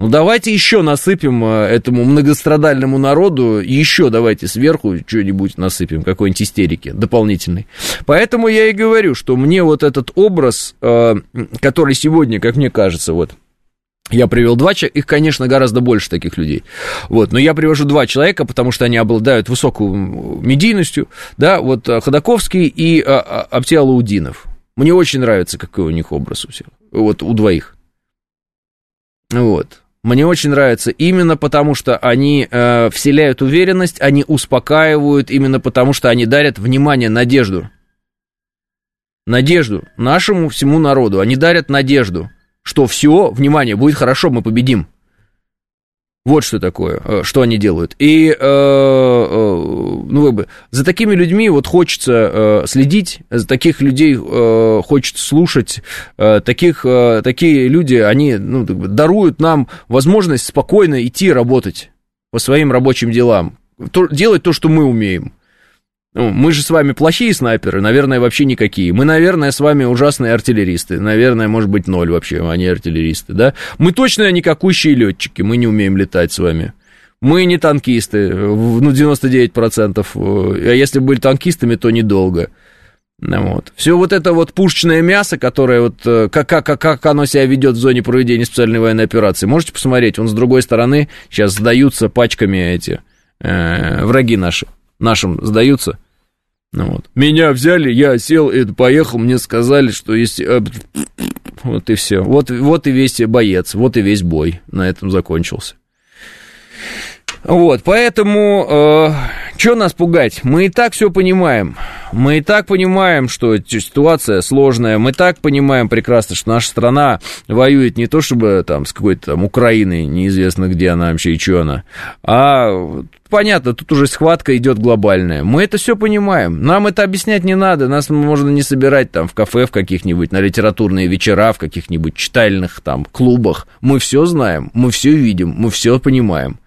ну, давайте еще насыпем э, этому многострадальному народу, еще давайте сверху что-нибудь насыпем, какой-нибудь истерики дополнительной. Поэтому я и говорю, что мне вот этот образ, э, который сегодня, как мне кажется, вот, я привел два человека, их, конечно, гораздо больше таких людей. Вот, но я привожу два человека, потому что они обладают высокой медийностью, да, вот э, Ходаковский и Аптиалаудинов. Мне очень нравится, какой у них образ у всех. Вот у двоих. Вот. Мне очень нравится именно потому, что они э, вселяют уверенность, они успокаивают, именно потому, что они дарят внимание, надежду. Надежду нашему всему народу. Они дарят надежду, что все, внимание, будет хорошо, мы победим. Вот что такое, э, что они делают. И, э, э, ну, вы бы, за такими людьми вот хочется следить, за таких людей хочется слушать, таких, такие люди, они, ну, даруют нам возможность спокойно идти работать по своим рабочим делам, делать то, что мы умеем. Ну, мы же с вами плохие снайперы, наверное, вообще никакие. Мы, наверное, с вами ужасные артиллеристы. Наверное, может быть, ноль вообще, а не артиллеристы, да? Мы точно никакущие летчики, мы не умеем летать с вами. Мы не танкисты, ну, 99%. А если были танкистами, то недолго. Ну, вот. Все вот это вот пушечное мясо, которое вот, э, как, как, как оно себя ведет в зоне проведения специальной военной операции, можете посмотреть, он с другой стороны сейчас сдаются пачками эти э, враги наши нашим сдаются. Ну, вот. Меня взяли, я сел и поехал, мне сказали, что есть... Э, вот и все. Вот, вот и весь боец, вот и весь бой на этом закончился. Вот, поэтому, э, что нас пугать? Мы и так все понимаем. Мы и так понимаем, что ситуация сложная. Мы и так понимаем прекрасно, что наша страна воюет не то чтобы там с какой-то там Украиной, неизвестно где она вообще и что она, а понятно, тут уже схватка идет глобальная. Мы это все понимаем. Нам это объяснять не надо. Нас можно не собирать там в кафе в каких-нибудь, на литературные вечера, в каких-нибудь читальных там клубах. Мы все знаем, мы все видим, мы все понимаем.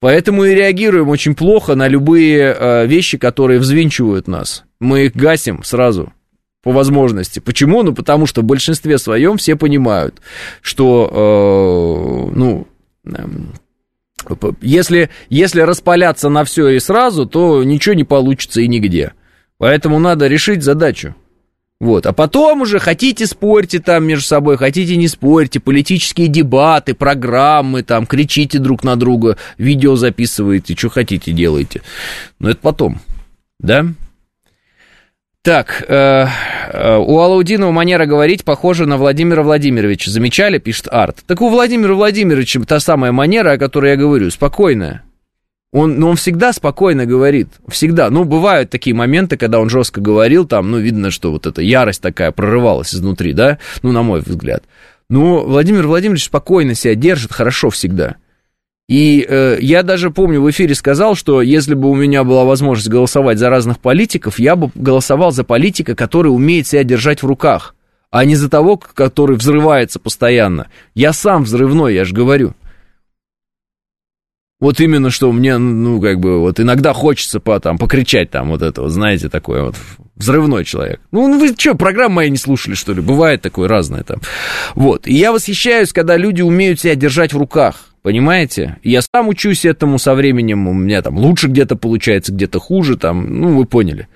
Поэтому и реагируем очень плохо на любые э, вещи, которые взвинчивают нас. Мы их гасим сразу по возможности. Почему? Ну, потому что в большинстве своем все понимают, что, э, ну, э, если, если распаляться на все и сразу, то ничего не получится и нигде. Поэтому надо решить задачу. Вот, а потом уже хотите спорьте там между собой, хотите не спорьте, политические дебаты, программы, там, кричите друг на друга, видео записываете, что хотите делайте. Но это потом, да? Так, э, э, у Алаудинова манера говорить похожа на Владимира Владимировича. Замечали, пишет Арт. Так у Владимира Владимировича та самая манера, о которой я говорю, спокойная. Он, ну, он всегда спокойно говорит, всегда. Ну, бывают такие моменты, когда он жестко говорил, там, ну, видно, что вот эта ярость такая прорывалась изнутри, да, ну, на мой взгляд. Но Владимир Владимирович спокойно себя держит, хорошо всегда. И э, я даже помню, в эфире сказал, что если бы у меня была возможность голосовать за разных политиков, я бы голосовал за политика, который умеет себя держать в руках, а не за того, который взрывается постоянно. Я сам взрывной, я же говорю. Вот именно, что мне, ну, как бы, вот иногда хочется по, там, покричать там вот это, вот, знаете, такое вот взрывной человек. Ну, ну вы что, программы мои не слушали, что ли? Бывает такое разное там. Вот. И я восхищаюсь, когда люди умеют себя держать в руках. Понимаете? Я сам учусь этому со временем, у меня там лучше где-то получается, где-то хуже, там, ну, вы поняли.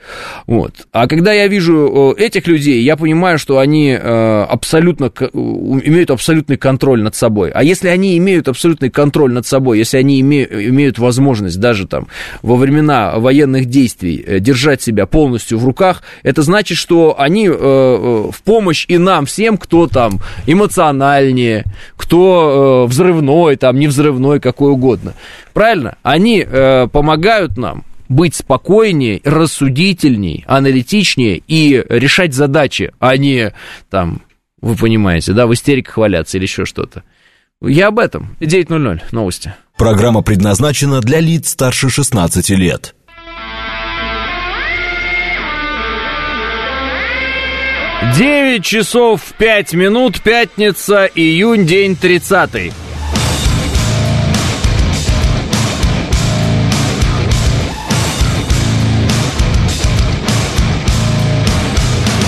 Вот. А когда я вижу этих людей, я понимаю, что они э, абсолютно, имеют абсолютный контроль над собой. А если они имеют абсолютный контроль над собой, если они имеют, имеют возможность даже там во времена военных действий э, держать себя полностью в руках, это значит, что они э, в помощь и нам всем, кто там эмоциональнее, кто взрывной, там, там не взрывной, какой угодно. Правильно? Они э, помогают нам быть спокойнее, рассудительней, аналитичнее и решать задачи, а не там, вы понимаете, да, в истериках валяться или еще что-то. Я об этом. 9.00. Новости. Программа предназначена для лиц старше 16 лет. 9 часов 5 минут, пятница, июнь, день 30.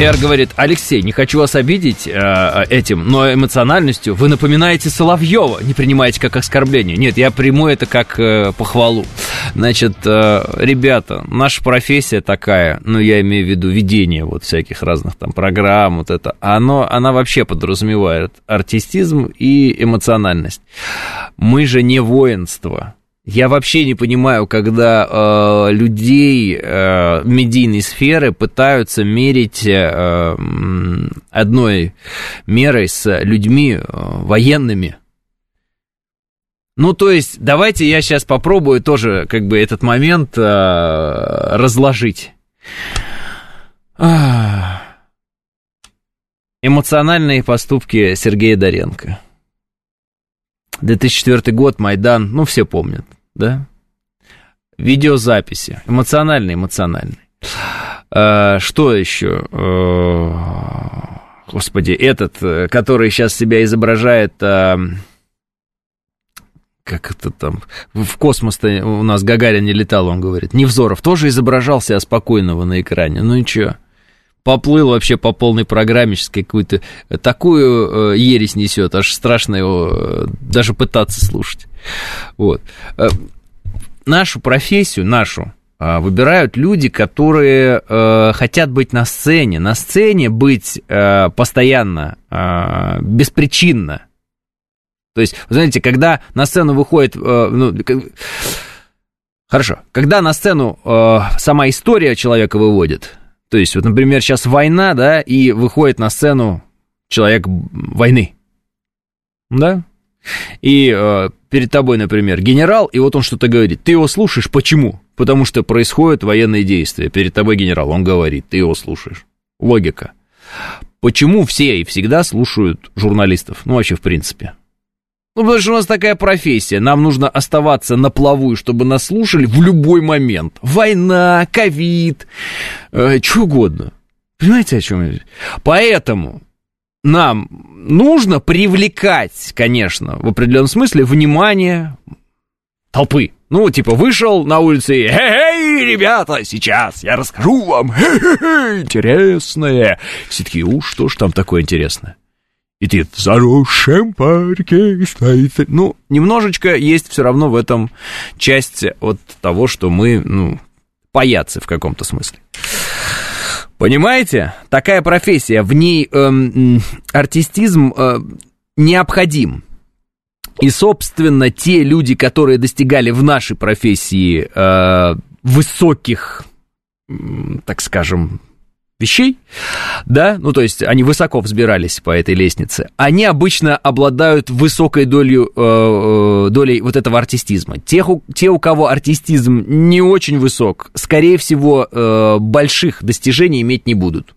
Эр говорит, Алексей, не хочу вас обидеть э, этим, но эмоциональностью вы напоминаете Соловьева, не принимаете как оскорбление. Нет, я приму это как э, похвалу. Значит, э, ребята, наша профессия такая, ну, я имею в виду ведение вот всяких разных там программ, вот это, оно, она вообще подразумевает артистизм и эмоциональность. Мы же не воинство. Я вообще не понимаю, когда э, людей э, медийной сферы пытаются мерить э, одной мерой с людьми э, военными. Ну, то есть, давайте я сейчас попробую тоже, как бы, этот момент э, разложить. Эмоциональные поступки Сергея Доренко. 2004 год, Майдан, ну, все помнят да? Видеозаписи, эмоциональные, эмоциональные. А, что еще? А, господи, этот, который сейчас себя изображает... А, как это там, в космос-то у нас Гагарин не летал, он говорит. Невзоров тоже изображал себя спокойного на экране. Ну и что? Поплыл вообще по полной программе, сейчас какую-то такую э, ересь несет, аж страшно его э, даже пытаться слушать. Вот. Э, нашу профессию, нашу, э, выбирают люди, которые хотят быть на сцене. На сцене быть постоянно, э, беспричинно. То есть, вы знаете, когда на сцену выходит... Ну, хорошо, когда на сцену э, сама история человека выводит, то есть, вот, например, сейчас война, да, и выходит на сцену человек войны, да, и э, перед тобой, например, генерал, и вот он что-то говорит. Ты его слушаешь, почему? Потому что происходят военные действия. Перед тобой генерал, он говорит, ты его слушаешь. Логика. Почему все и всегда слушают журналистов? Ну, вообще, в принципе. Ну, потому что у нас такая профессия. Нам нужно оставаться на плаву, чтобы нас слушали в любой момент. Война, ковид, э, что угодно. Понимаете, о чем я? Поэтому нам нужно привлекать, конечно, в определенном смысле, внимание толпы. Ну, типа, вышел на улице и «Эй, ребята, сейчас я расскажу вам интересное». Все такие, уж что ж там такое интересное? И ты в заросшем парке стоит... Ну, немножечко есть все равно в этом часть от того, что мы, ну, паяцы в каком-то смысле. Понимаете? Такая профессия, в ней эм, артистизм э, необходим. И, собственно, те люди, которые достигали в нашей профессии э, высоких, так скажем, вещей, да, ну то есть они высоко взбирались по этой лестнице, они обычно обладают высокой долей, э, э, долей вот этого артистизма. Тех, те, у кого артистизм не очень высок, скорее всего, э, больших достижений иметь не будут.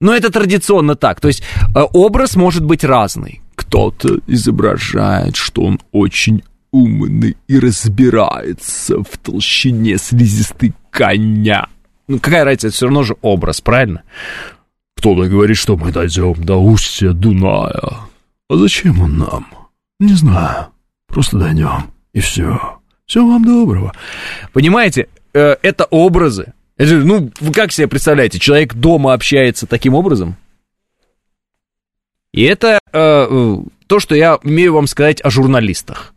Но это традиционно так, то есть э, образ может быть разный. Кто-то изображает, что он очень умный и разбирается в толщине слизистой коня ну, какая разница, это все равно же образ, правильно? Кто-то говорит, что мы дойдем до устья Дуная. А зачем он нам? Не знаю. Просто дойдем, и все. Всего вам доброго. Понимаете, э, это образы. Это, ну, вы как себе представляете, человек дома общается таким образом? И это э, то, что я умею вам сказать о журналистах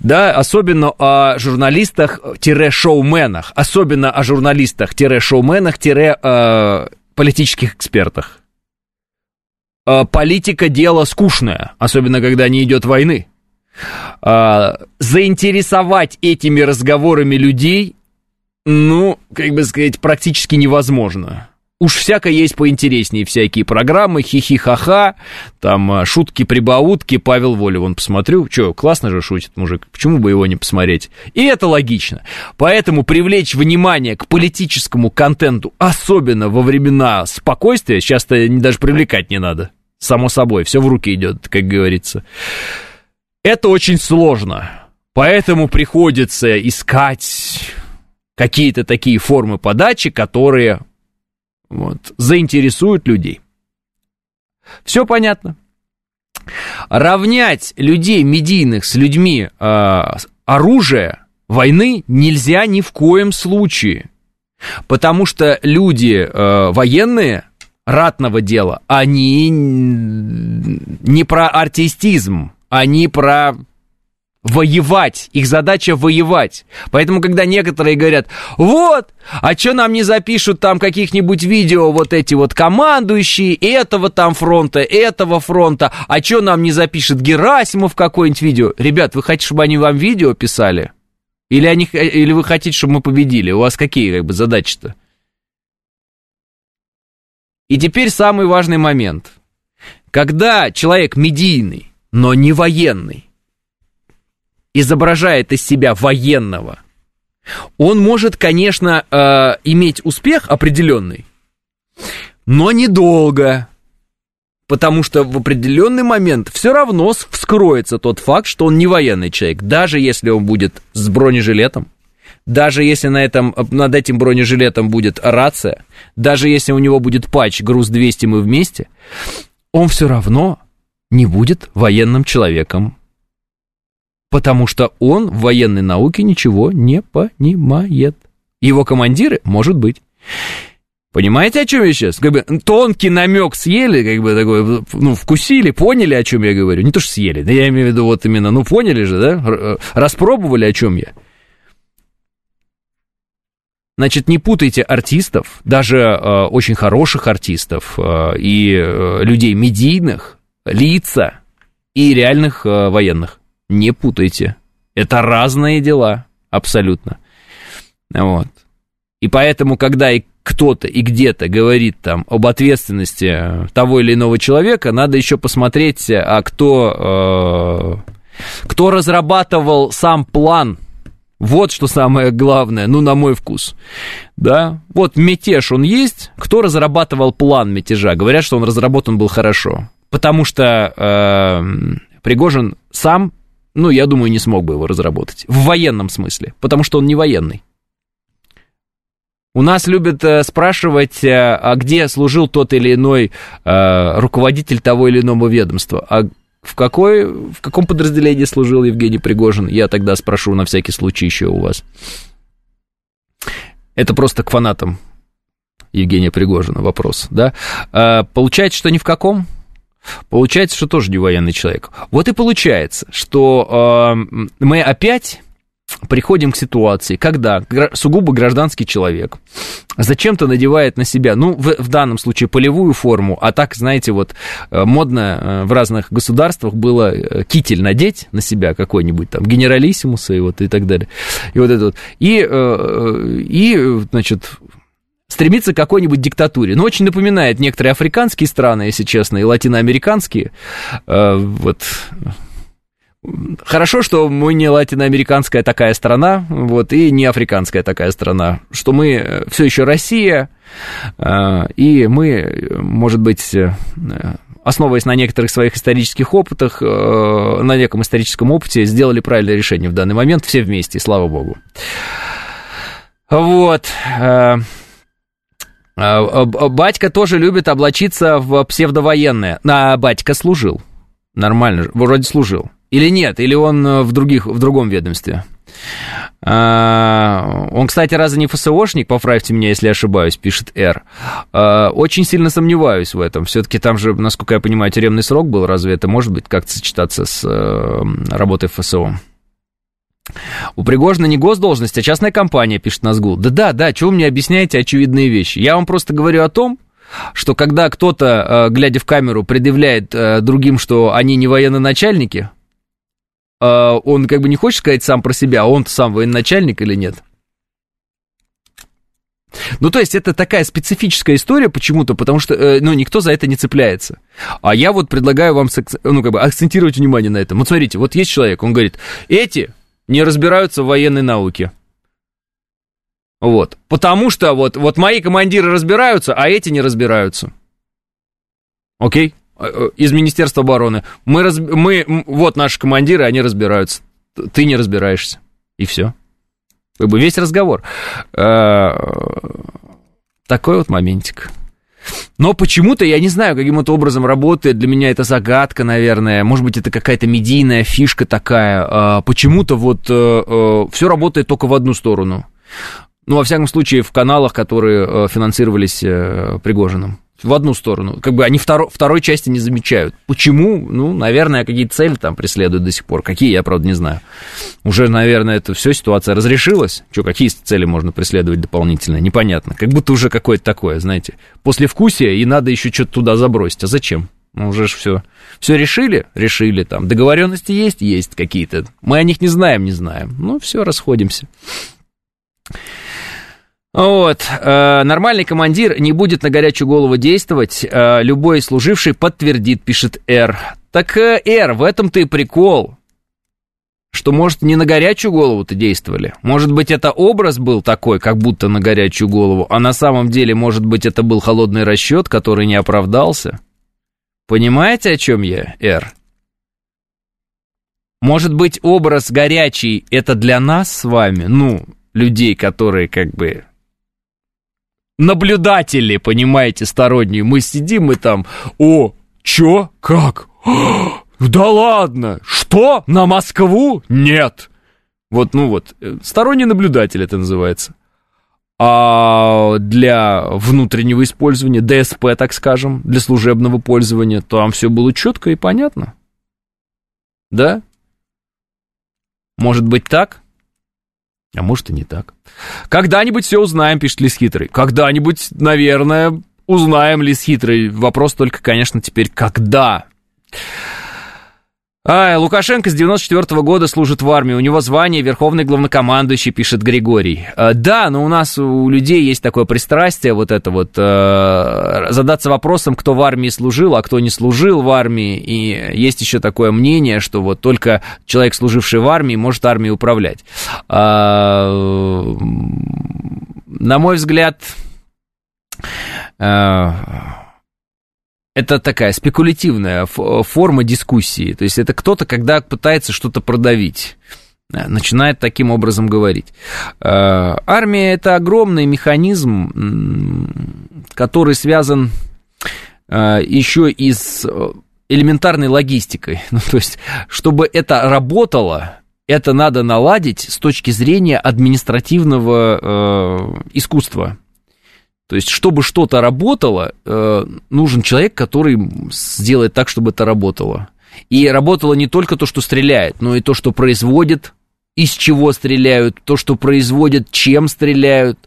да, особенно о журналистах-шоуменах, особенно о журналистах-шоуменах-политических экспертах. Э, политика дело скучное, особенно когда не идет войны. Э, заинтересовать этими разговорами людей, ну, как бы сказать, практически невозможно. Уж всякое есть поинтереснее всякие программы, хихи-ха-ха, там а, шутки-прибаутки, Павел Воля, вон посмотрю, что, классно же шутит мужик, почему бы его не посмотреть? И это логично. Поэтому привлечь внимание к политическому контенту, особенно во времена спокойствия, сейчас-то даже привлекать не надо, само собой, все в руки идет, как говорится. Это очень сложно, поэтому приходится искать какие-то такие формы подачи, которые вот, заинтересуют людей. Все понятно. Равнять людей медийных с людьми э, оружия войны нельзя ни в коем случае. Потому что люди э, военные ратного дела, они не про артистизм, они про воевать. Их задача воевать. Поэтому, когда некоторые говорят, вот, а что нам не запишут там каких-нибудь видео вот эти вот командующие этого там фронта, этого фронта, а что нам не запишет Герасимов какое-нибудь видео? Ребят, вы хотите, чтобы они вам видео писали? Или, они, или вы хотите, чтобы мы победили? У вас какие как бы задачи-то? И теперь самый важный момент. Когда человек медийный, но не военный, изображает из себя военного, он может, конечно, э, иметь успех определенный, но недолго. Потому что в определенный момент все равно вскроется тот факт, что он не военный человек, даже если он будет с бронежилетом, даже если на этом, над этим бронежилетом будет рация, даже если у него будет патч груз 200 мы вместе, он все равно не будет военным человеком потому что он в военной науке ничего не понимает. Его командиры, может быть. Понимаете, о чем я сейчас? Как бы тонкий намек съели, как бы такой, ну, вкусили, поняли, о чем я говорю. Не то, что съели, да я имею в виду вот именно, ну, поняли же, да? Э, распробовали, о чем я. Значит, не путайте артистов, даже э, очень хороших артистов э, и э, людей медийных, лица и реальных э, военных. Не путайте. Это разные дела, абсолютно. Вот. И поэтому, когда и кто-то и где-то говорит там об ответственности того или иного человека, надо еще посмотреть, а кто, э, кто разрабатывал сам план. Вот что самое главное, ну, на мой вкус. Да, вот мятеж он есть, кто разрабатывал план мятежа? Говорят, что он разработан был хорошо. Потому что э, Пригожин сам ну, я думаю, не смог бы его разработать. В военном смысле, потому что он не военный. У нас любят э, спрашивать, э, а где служил тот или иной э, руководитель того или иного ведомства. А в, какой, в каком подразделении служил Евгений Пригожин? Я тогда спрошу на всякий случай еще у вас. Это просто к фанатам Евгения Пригожина вопрос, да? Получается, что ни в каком? Получается, что тоже не военный человек. Вот и получается, что э, мы опять приходим к ситуации, когда сугубо гражданский человек зачем-то надевает на себя, ну, в, в данном случае полевую форму, а так, знаете, вот э, модно э, в разных государствах было э, китель надеть на себя какой-нибудь там, генералиссимуса и вот и так далее. И вот это вот. И, и значит, стремится к какой-нибудь диктатуре. Но очень напоминает некоторые африканские страны, если честно, и латиноамериканские. Э, вот Хорошо, что мы не латиноамериканская такая страна, вот, и не африканская такая страна, что мы все еще Россия, э, и мы, может быть, э, основываясь на некоторых своих исторических опытах, на неком историческом опыте, сделали правильное решение в данный момент, все вместе, слава богу. Вот. А, а, батька тоже любит облачиться в псевдовоенное. А батька служил. Нормально, вроде служил. Или нет, или он э, в, других, в другом ведомстве. А, он, кстати, разве не ФСОшник, поправьте меня, если ошибаюсь, пишет Р. Очень сильно сомневаюсь в этом. Все-таки там же, насколько я понимаю, тюремный срок был. Разве это может быть как-то сочетаться с э, работой ФСО? У Пригожина не госдолжность, а частная компания, пишет Назгул. Да-да, да, чего вы мне объясняете очевидные вещи? Я вам просто говорю о том, что когда кто-то, э, глядя в камеру, предъявляет э, другим, что они не военноначальники, э, он как бы не хочет сказать сам про себя, а он сам военачальник или нет. Ну, то есть, это такая специфическая история почему-то, потому что, ну, никто за это не цепляется. А я вот предлагаю вам, ну, как бы, акцентировать внимание на этом. Вот смотрите, вот есть человек, он говорит, эти не разбираются в военной науке. Вот. Потому что вот, вот мои командиры разбираются, а эти не разбираются. Окей? Э, э, из Министерства обороны. Мы, раз, мы, вот наши командиры, они разбираются. Ты не разбираешься. И все. Как бы весь разговор. Э, такой вот моментик. Но почему-то, я не знаю, каким это образом работает, для меня это загадка, наверное, может быть, это какая-то медийная фишка такая, а, почему-то вот э, э, все работает только в одну сторону. Ну, во всяком случае, в каналах, которые э, финансировались Пригожиным. В одну сторону. Как бы они второ, второй части не замечают. Почему? Ну, наверное, какие-то цели там преследуют до сих пор. Какие, я, правда, не знаю. Уже, наверное, это все, ситуация разрешилась. Что, какие цели можно преследовать дополнительно? Непонятно. Как будто уже какое-то такое, знаете, после вкусия, и надо еще что-то туда забросить. А зачем? Ну, уже ж все. Все решили? Решили там. Договоренности есть? Есть какие-то. Мы о них не знаем? Не знаем. Ну, все, расходимся. Вот, э, нормальный командир не будет на горячую голову действовать, э, любой служивший подтвердит, пишет Р. Так, э, Р, в этом-то и прикол, что, может, не на горячую голову-то действовали. Может быть, это образ был такой, как будто на горячую голову, а на самом деле, может быть, это был холодный расчет, который не оправдался. Понимаете, о чем я, Р? Может быть, образ горячий это для нас с вами, ну, людей, которые как бы наблюдатели, понимаете, сторонние. Мы сидим и там, о, чё, как? Да ладно, что, на Москву? Нет. Вот, ну вот, э, сторонний наблюдатель это называется. А для внутреннего использования, ДСП, так скажем, для служебного пользования, там все было четко и понятно. Да? Может быть так? А может и не так. Когда-нибудь все узнаем, пишет Лис Хитрый. Когда-нибудь, наверное, узнаем Лис Хитрый. Вопрос только, конечно, теперь когда. А, Лукашенко с 94 -го года служит в армии, у него звание верховный главнокомандующий, пишет Григорий. А, да, но у нас у людей есть такое пристрастие, вот это вот, э, задаться вопросом, кто в армии служил, а кто не служил в армии, и есть еще такое мнение, что вот только человек, служивший в армии, может армией управлять. А, на мой взгляд, э, это такая спекулятивная форма дискуссии. То есть это кто-то, когда пытается что-то продавить э, начинает таким образом говорить. Э, армия это огромный механизм, который связан э, еще и с элементарной логистикой. Ну, то есть, чтобы это работало, это надо наладить с точки зрения административного э, искусства. То есть, чтобы что-то работало, э, нужен человек, который сделает так, чтобы это работало. И работало не только то, что стреляет, но и то, что производит, из чего стреляют, то, что производят, чем стреляют.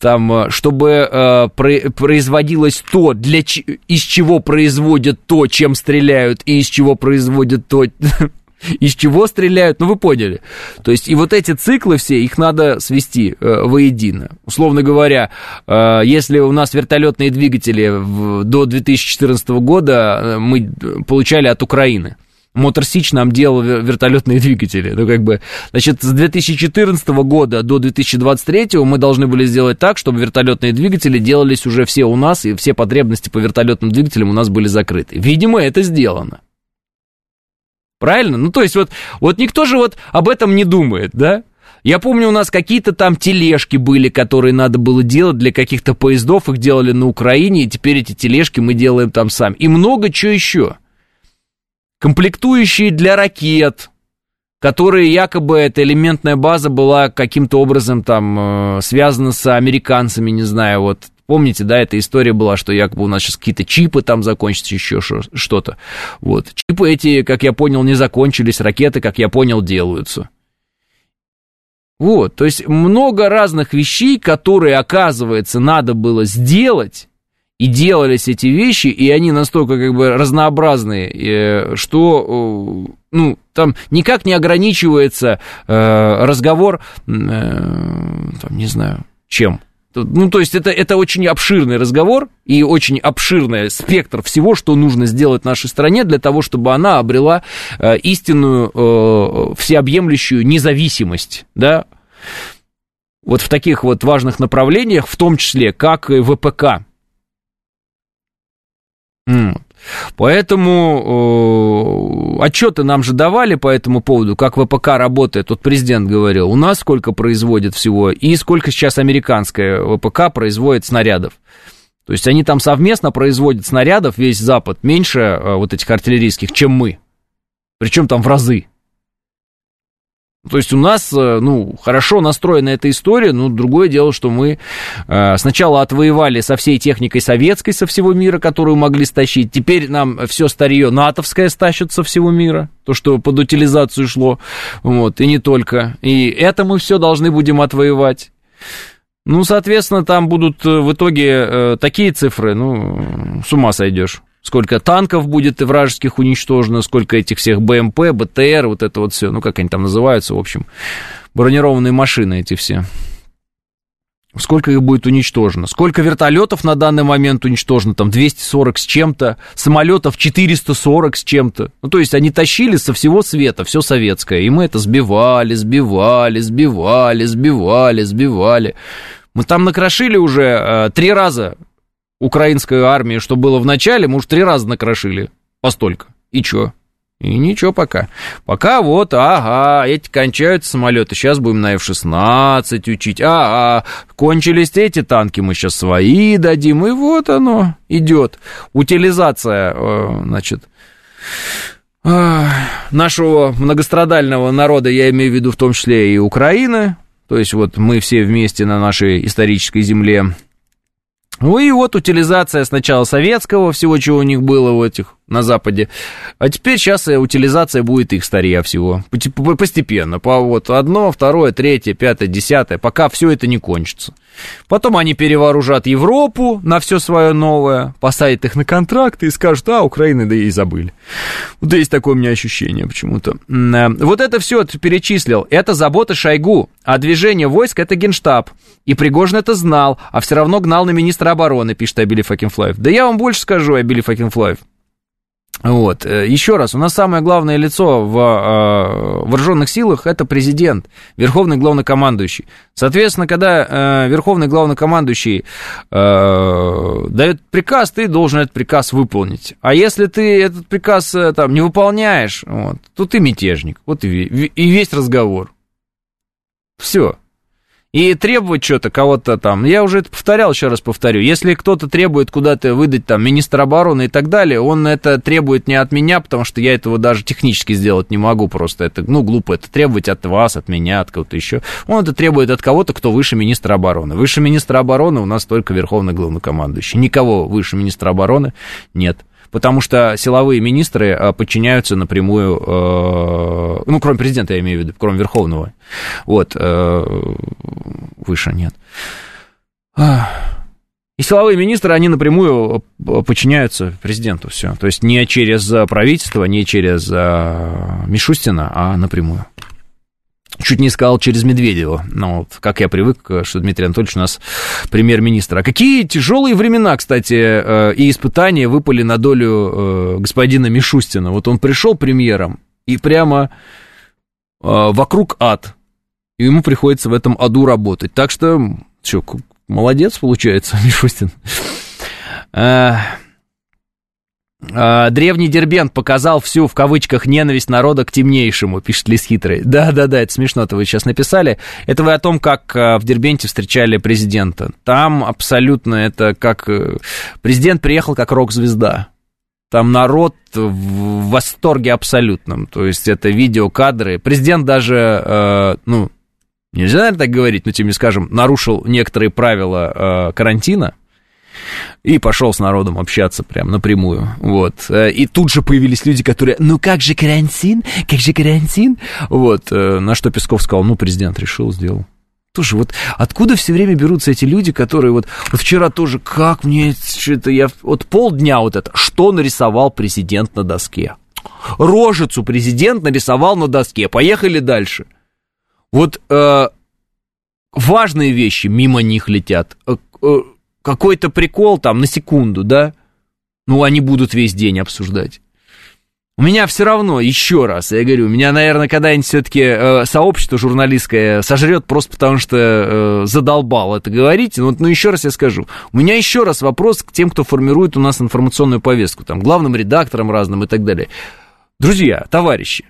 Там, э, чтобы э, производилось то, для, из чего производят то, чем стреляют, и из чего производят то, из чего стреляют, ну вы поняли. То есть и вот эти циклы все, их надо свести э, воедино. Условно говоря, э, если у нас вертолетные двигатели в, до 2014 года э, мы получали от Украины, Мотор Сич нам делал вертолетные двигатели. Ну, как бы, значит, с 2014 года до 2023 мы должны были сделать так, чтобы вертолетные двигатели делались уже все у нас, и все потребности по вертолетным двигателям у нас были закрыты. Видимо, это сделано. Правильно? Ну, то есть вот, вот никто же вот об этом не думает, да? Я помню, у нас какие-то там тележки были, которые надо было делать для каких-то поездов, их делали на Украине, и теперь эти тележки мы делаем там сами. И много чего еще. Комплектующие для ракет, которые якобы эта элементная база была каким-то образом там э, связана с американцами, не знаю, вот Помните, да, эта история была, что якобы у нас сейчас какие-то чипы там закончатся, еще что-то. Вот. Чипы эти, как я понял, не закончились, ракеты, как я понял, делаются. Вот, то есть много разных вещей, которые, оказывается, надо было сделать, и делались эти вещи, и они настолько как бы разнообразные, э, что, э, ну, там никак не ограничивается э, разговор, там, не знаю, чем, ну, то есть это, это очень обширный разговор и очень обширный спектр всего, что нужно сделать нашей стране для того, чтобы она обрела э, истинную, э, всеобъемлющую независимость, да, вот в таких вот важных направлениях, в том числе, как и ВПК. Поэтому э, отчеты нам же давали по этому поводу, как ВПК работает. Вот президент говорил, у нас сколько производит всего и сколько сейчас американская ВПК производит снарядов. То есть они там совместно производят снарядов, весь Запад, меньше э, вот этих артиллерийских, чем мы. Причем там в разы. То есть у нас, э, ну, хорошо настроена эта история, но другое дело, что мы э, сначала отвоевали со всей техникой советской со всего мира, которую могли стащить, теперь нам все старье натовское стащат со всего мира, то, что под утилизацию шло, вот, и не только. И это мы все должны будем отвоевать. Ну, соответственно, там будут э, в итоге такие цифры, ну, с ума сойдешь сколько танков будет вражеских уничтожено, сколько этих всех БМП, БТР, вот это вот все, ну, как они там называются, в общем, бронированные машины эти все. Сколько их будет уничтожено? Сколько вертолетов на данный момент уничтожено? Там 240 с чем-то, самолетов 440 с чем-то. Ну, то есть они тащили со всего света, все советское. И мы это сбивали, сбивали, сбивали, сбивали, сбивали. Мы там накрошили уже э, три раза украинской армии, что было в начале, мы уж три раза накрошили. Постолько. И чё? И ничего пока. Пока вот, ага, эти кончаются самолеты, сейчас будем на F-16 учить. Ага, кончились эти танки, мы сейчас свои дадим. И вот оно идет. Утилизация, э, значит, э, нашего многострадального народа, я имею в виду в том числе и Украины. То есть вот мы все вместе на нашей исторической земле ну и вот утилизация сначала советского, всего, чего у них было в этих на Западе, а теперь сейчас утилизация будет их старья всего, постепенно, по вот одно, второе, третье, пятое, десятое, пока все это не кончится. Потом они перевооружат Европу на все свое новое, посадят их на контракты и скажут, а, Украины да и забыли. Вот есть такое у меня ощущение почему-то. Э, вот это все перечислил, это забота Шойгу, а движение войск это генштаб. И Пригожин это знал, а все равно гнал на министра обороны, пишет Абили Факинфлаев. Да я вам больше скажу, Абили Факинфлаев. Вот. Э, Еще раз, у нас самое главное лицо в э, вооруженных силах это президент, верховный главнокомандующий. Соответственно, когда э, верховный главнокомандующий э, дает приказ, ты должен этот приказ выполнить. А если ты этот приказ э, там не выполняешь, вот, то ты мятежник. Вот и, и весь разговор. Все и требовать что-то кого-то там. Я уже это повторял, еще раз повторю. Если кто-то требует куда-то выдать там министра обороны и так далее, он это требует не от меня, потому что я этого даже технически сделать не могу просто. Это, ну, глупо это требовать от вас, от меня, от кого-то еще. Он это требует от кого-то, кто выше министра обороны. Выше министра обороны у нас только верховный главнокомандующий. Никого выше министра обороны нет потому что силовые министры а, подчиняются напрямую, э, ну, кроме президента, я имею в виду, кроме Верховного. Вот, э, выше нет. И силовые министры, они напрямую подчиняются президенту, все. То есть не через правительство, не через Мишустина, а напрямую. Чуть не сказал через Медведева. Ну, вот, как я привык, что Дмитрий Анатольевич у нас премьер-министр. А какие тяжелые времена, кстати, э, и испытания выпали на долю э, господина Мишустина. Вот он пришел премьером, и прямо э, вокруг ад. И ему приходится в этом аду работать. Так что, что, молодец получается, Мишустин. А, древний Дербент показал всю, в кавычках, ненависть народа к темнейшему, пишет Лис Хитрый. Да-да-да, это смешно, это вы сейчас написали. Это вы о том, как а, в Дербенте встречали президента. Там абсолютно это как... Э, президент приехал как рок-звезда. Там народ в восторге абсолютном. То есть это видеокадры. Президент даже, э, ну, нельзя, наверное, так говорить, но тем не скажем, нарушил некоторые правила э, карантина и пошел с народом общаться прям напрямую, вот. Э, и тут же появились люди, которые, ну как же карантин, как же карантин, вот. Э, на что Песков сказал, ну президент решил, сделал. Тоже вот откуда все время берутся эти люди, которые вот, вот вчера тоже, как мне что-то, я вот полдня вот это, что нарисовал президент на доске? Рожицу президент нарисовал на доске, поехали дальше. Вот э, важные вещи мимо них летят. Какой-то прикол там на секунду, да? Ну, они будут весь день обсуждать. У меня все равно, еще раз, я говорю, у меня, наверное, когда-нибудь все-таки э, сообщество журналистское сожрет просто потому, что э, задолбал это говорить. Ну, ну, еще раз я скажу. У меня еще раз вопрос к тем, кто формирует у нас информационную повестку, там, главным редакторам разным и так далее. Друзья, товарищи,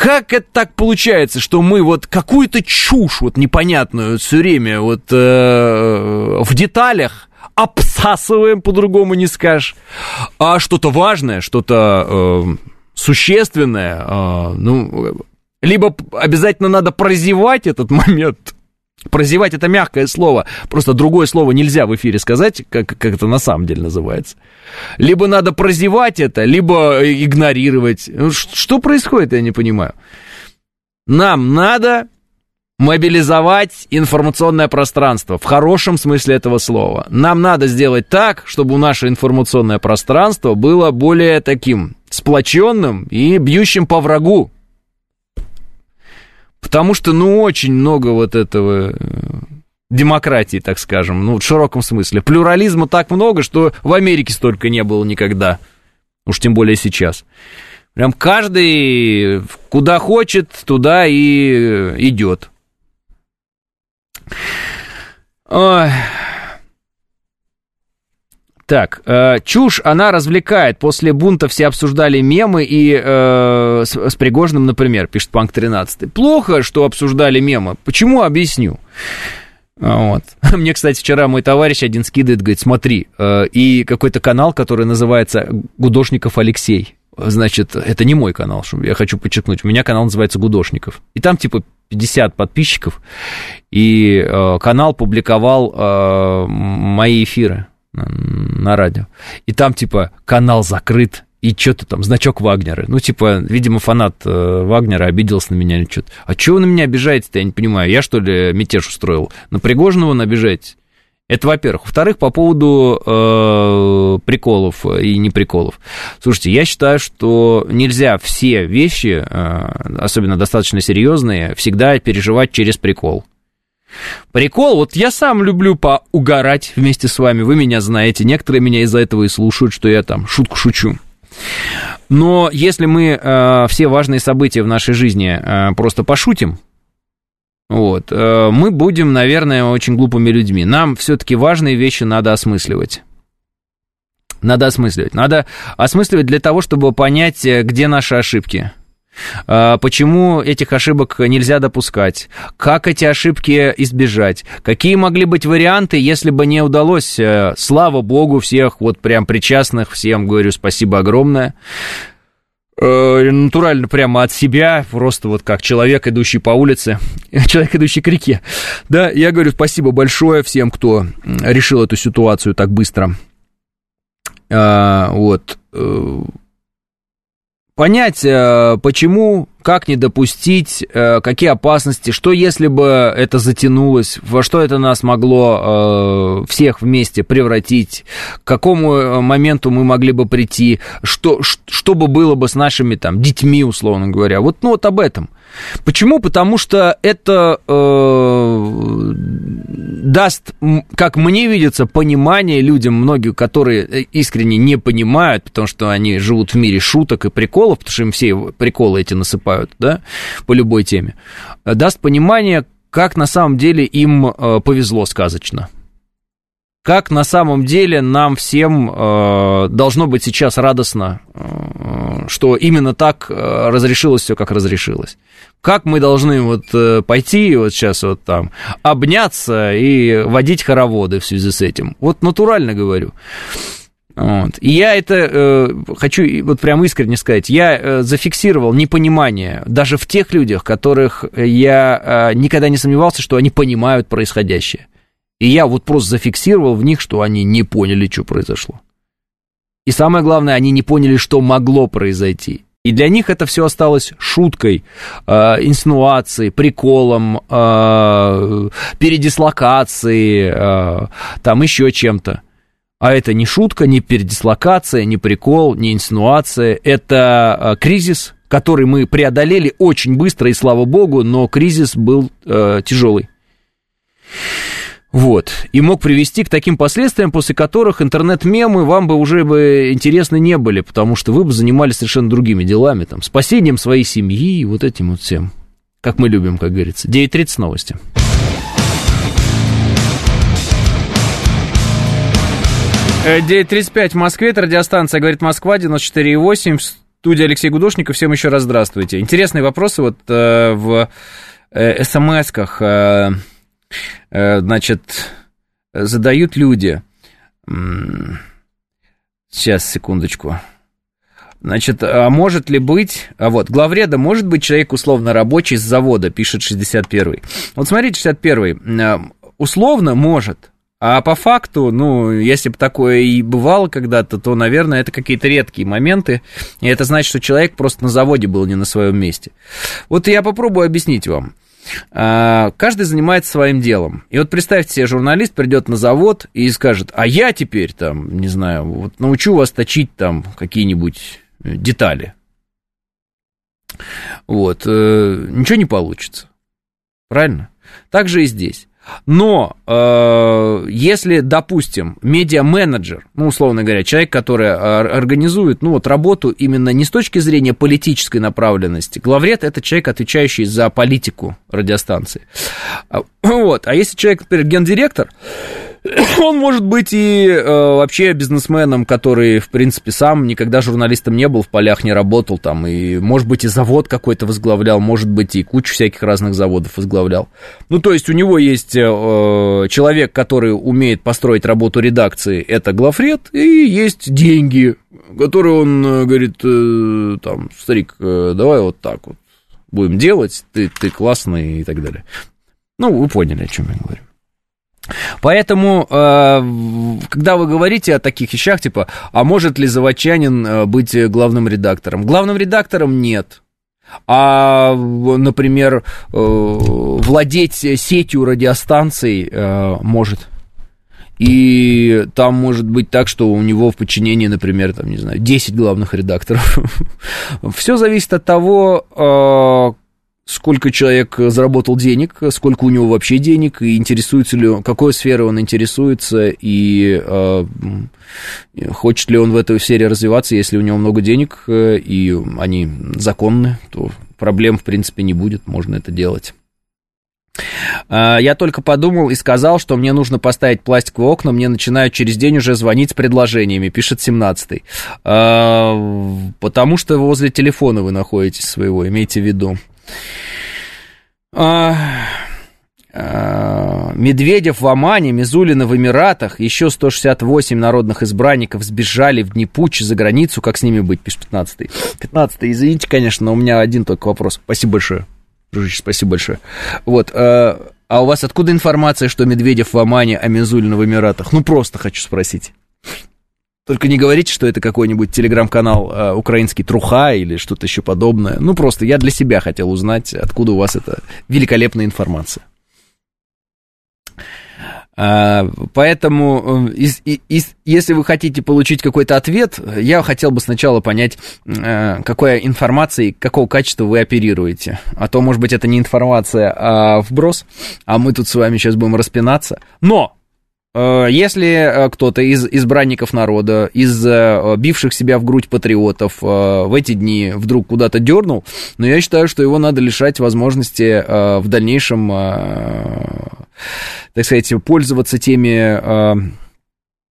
как это так получается, что мы вот какую-то чушь вот непонятную все время вот э, в деталях обсасываем, по-другому не скажешь, а что-то важное, что-то э, существенное, э, ну, Либо обязательно надо прозевать этот момент, Прозевать это мягкое слово. Просто другое слово нельзя в эфире сказать, как, как это на самом деле называется. Либо надо прозевать это, либо игнорировать. Ну, что происходит, я не понимаю. Нам надо мобилизовать информационное пространство в хорошем смысле этого слова. Нам надо сделать так, чтобы наше информационное пространство было более таким сплоченным и бьющим по врагу. Потому что, ну, очень много вот этого э, демократии, так скажем, ну, в широком смысле. Плюрализма так много, что в Америке столько не было никогда. Уж тем более сейчас. Прям каждый куда хочет, туда и э, идет. Ой. Так, э, чушь, она развлекает. После бунта все обсуждали мемы и э, с, с Пригожным, например, пишет Панк 13. Плохо, что обсуждали мемы. Почему? Объясню. А, вот. Мне, кстати, вчера мой товарищ один скидывает, говорит, смотри, э, и какой-то канал, который называется «Гудошников Алексей». Значит, это не мой канал, я хочу подчеркнуть. У меня канал называется «Гудошников». И там, типа, 50 подписчиков, и э, канал публиковал э, мои эфиры на радио. И там, типа, канал закрыт, и что-то там, значок Вагнера. Ну, типа, видимо, фанат э, Вагнера обиделся на меня или что-то. А чего вы на меня обижаете-то, я не понимаю. Я, что ли, мятеж устроил? На Пригожного на обижаетесь? Это, во-первых. Во-вторых, по поводу э, приколов и не приколов. Слушайте, я считаю, что нельзя все вещи, э, особенно достаточно серьезные, всегда переживать через прикол. Прикол, вот я сам люблю поугарать вместе с вами, вы меня знаете, некоторые меня из-за этого и слушают, что я там шутку шучу. Но если мы э, все важные события в нашей жизни э, просто пошутим, вот, э, мы будем, наверное, очень глупыми людьми. Нам все-таки важные вещи надо осмысливать. Надо осмысливать. Надо осмысливать для того, чтобы понять, э, где наши ошибки. А, почему этих ошибок нельзя допускать? Как эти ошибки избежать? Какие могли быть варианты, если бы не удалось? Э, слава богу, всех вот прям причастных, всем говорю спасибо огромное э, натурально прямо от себя, просто вот как человек, идущий по улице, человек, идущий к реке. Да, я говорю спасибо большое всем, кто решил эту ситуацию так быстро. А, вот. Понять, э, почему, как не допустить, э, какие опасности, что если бы это затянулось, во что это нас могло э, всех вместе превратить, к какому моменту мы могли бы прийти, что, что бы было бы с нашими там детьми, условно говоря. Вот, ну, вот об этом. Почему? Потому что это э, даст, как мне видится, понимание людям, многие, которые э, искренне не понимают, потому что они живут в мире шуток и приколов, потому что им все приколы эти насыпают, да, по любой теме, даст понимание, как на самом деле им э, повезло сказочно как на самом деле нам всем э, должно быть сейчас радостно, э, что именно так э, разрешилось все, как разрешилось. Как мы должны вот э, пойти вот сейчас вот там обняться и водить хороводы в связи с этим. Вот натурально говорю. Вот. И я это э, хочу вот прям искренне сказать, я э, зафиксировал непонимание даже в тех людях, которых я э, никогда не сомневался, что они понимают происходящее. И я вот просто зафиксировал в них, что они не поняли, что произошло. И самое главное, они не поняли, что могло произойти. И для них это все осталось шуткой, э, инсинуацией, приколом, э, передислокацией, э, там еще чем-то. А это не шутка, не передислокация, не прикол, не инсинуация. Это э, кризис, который мы преодолели очень быстро, и слава богу, но кризис был э, тяжелый. Вот. И мог привести к таким последствиям, после которых интернет-мемы вам бы уже бы интересны не были, потому что вы бы занимались совершенно другими делами, там, спасением своей семьи и вот этим вот всем. Как мы любим, как говорится. 9.30 новости. Э, 9.35 в Москве, это радиостанция «Говорит Москва», 94.8, в студии Алексей Гудошников. Всем еще раз здравствуйте. Интересные вопросы вот э, в э, смс-ках. Э, значит, задают люди... Сейчас, секундочку. Значит, а может ли быть... А вот, главреда может быть человек условно рабочий с завода, пишет 61-й. Вот смотрите, 61-й. Условно может, а по факту, ну, если бы такое и бывало когда-то, то, наверное, это какие-то редкие моменты. И это значит, что человек просто на заводе был не на своем месте. Вот я попробую объяснить вам. А, каждый занимается своим делом. И вот представьте себе, журналист придет на завод и скажет, а я теперь там, не знаю, вот научу вас точить там какие-нибудь детали. Вот, э, ничего не получится. Правильно? Так же и здесь. Но э, если, допустим, медиа-менеджер, ну, условно говоря, человек, который организует, ну, вот работу именно не с точки зрения политической направленности, главред – это человек, отвечающий за политику радиостанции. А, вот, а если человек, например, гендиректор, Он может быть и э, вообще бизнесменом, который, в принципе, сам никогда журналистом не был, в полях не работал там, и, может быть, и завод какой-то возглавлял, может быть, и кучу всяких разных заводов возглавлял. Ну, то есть у него есть э, человек, который умеет построить работу редакции, это главред, и есть деньги, которые он э, говорит, э, там, старик, э, давай вот так вот будем делать, ты, ты классный и так далее. Ну, вы поняли, о чем я говорю. Поэтому, э, когда вы говорите о таких вещах, типа, а может ли заводчанин э, быть главным редактором? Главным редактором нет. А, например, э, владеть сетью радиостанций может. И там может быть так, что у него в подчинении, например, там, не знаю, 10 главных редакторов. Все зависит от того, сколько человек заработал денег, сколько у него вообще денег, и интересуется ли он, какой сферой он интересуется, и э, хочет ли он в этой сфере развиваться, если у него много денег, э, и они законны, то проблем, в принципе, не будет, можно это делать. А, я только подумал и сказал, что мне нужно поставить пластиковые окна, мне начинают через день уже звонить с предложениями, пишет 17-й. А, потому что возле телефона вы находитесь своего, имейте в виду. А, а, Медведев в Омане, Мизулина в Эмиратах, еще 168 народных избранников сбежали в Днепуч за границу. Как с ними быть, пишет 15-й. 15-й, извините, конечно, но у меня один только вопрос. Спасибо большое. Дружище, спасибо большое. Вот, а, а у вас откуда информация, что Медведев в Омане, а Мизулина в Эмиратах? Ну, просто хочу спросить. Только не говорите, что это какой-нибудь телеграм-канал э, украинский Труха или что-то еще подобное. Ну, просто я для себя хотел узнать, откуда у вас эта великолепная информация. А, поэтому, э, из, из, если вы хотите получить какой-то ответ, я хотел бы сначала понять, э, какой информацией, какого качества вы оперируете. А то, может быть, это не информация, а вброс, а мы тут с вами сейчас будем распинаться. Но если э, кто-то из избранников народа, из э, бивших себя в грудь патриотов в эти дни вдруг куда-то дернул, но я считаю, что его надо лишать возможности в дальнейшем, так сказать, пользоваться теми...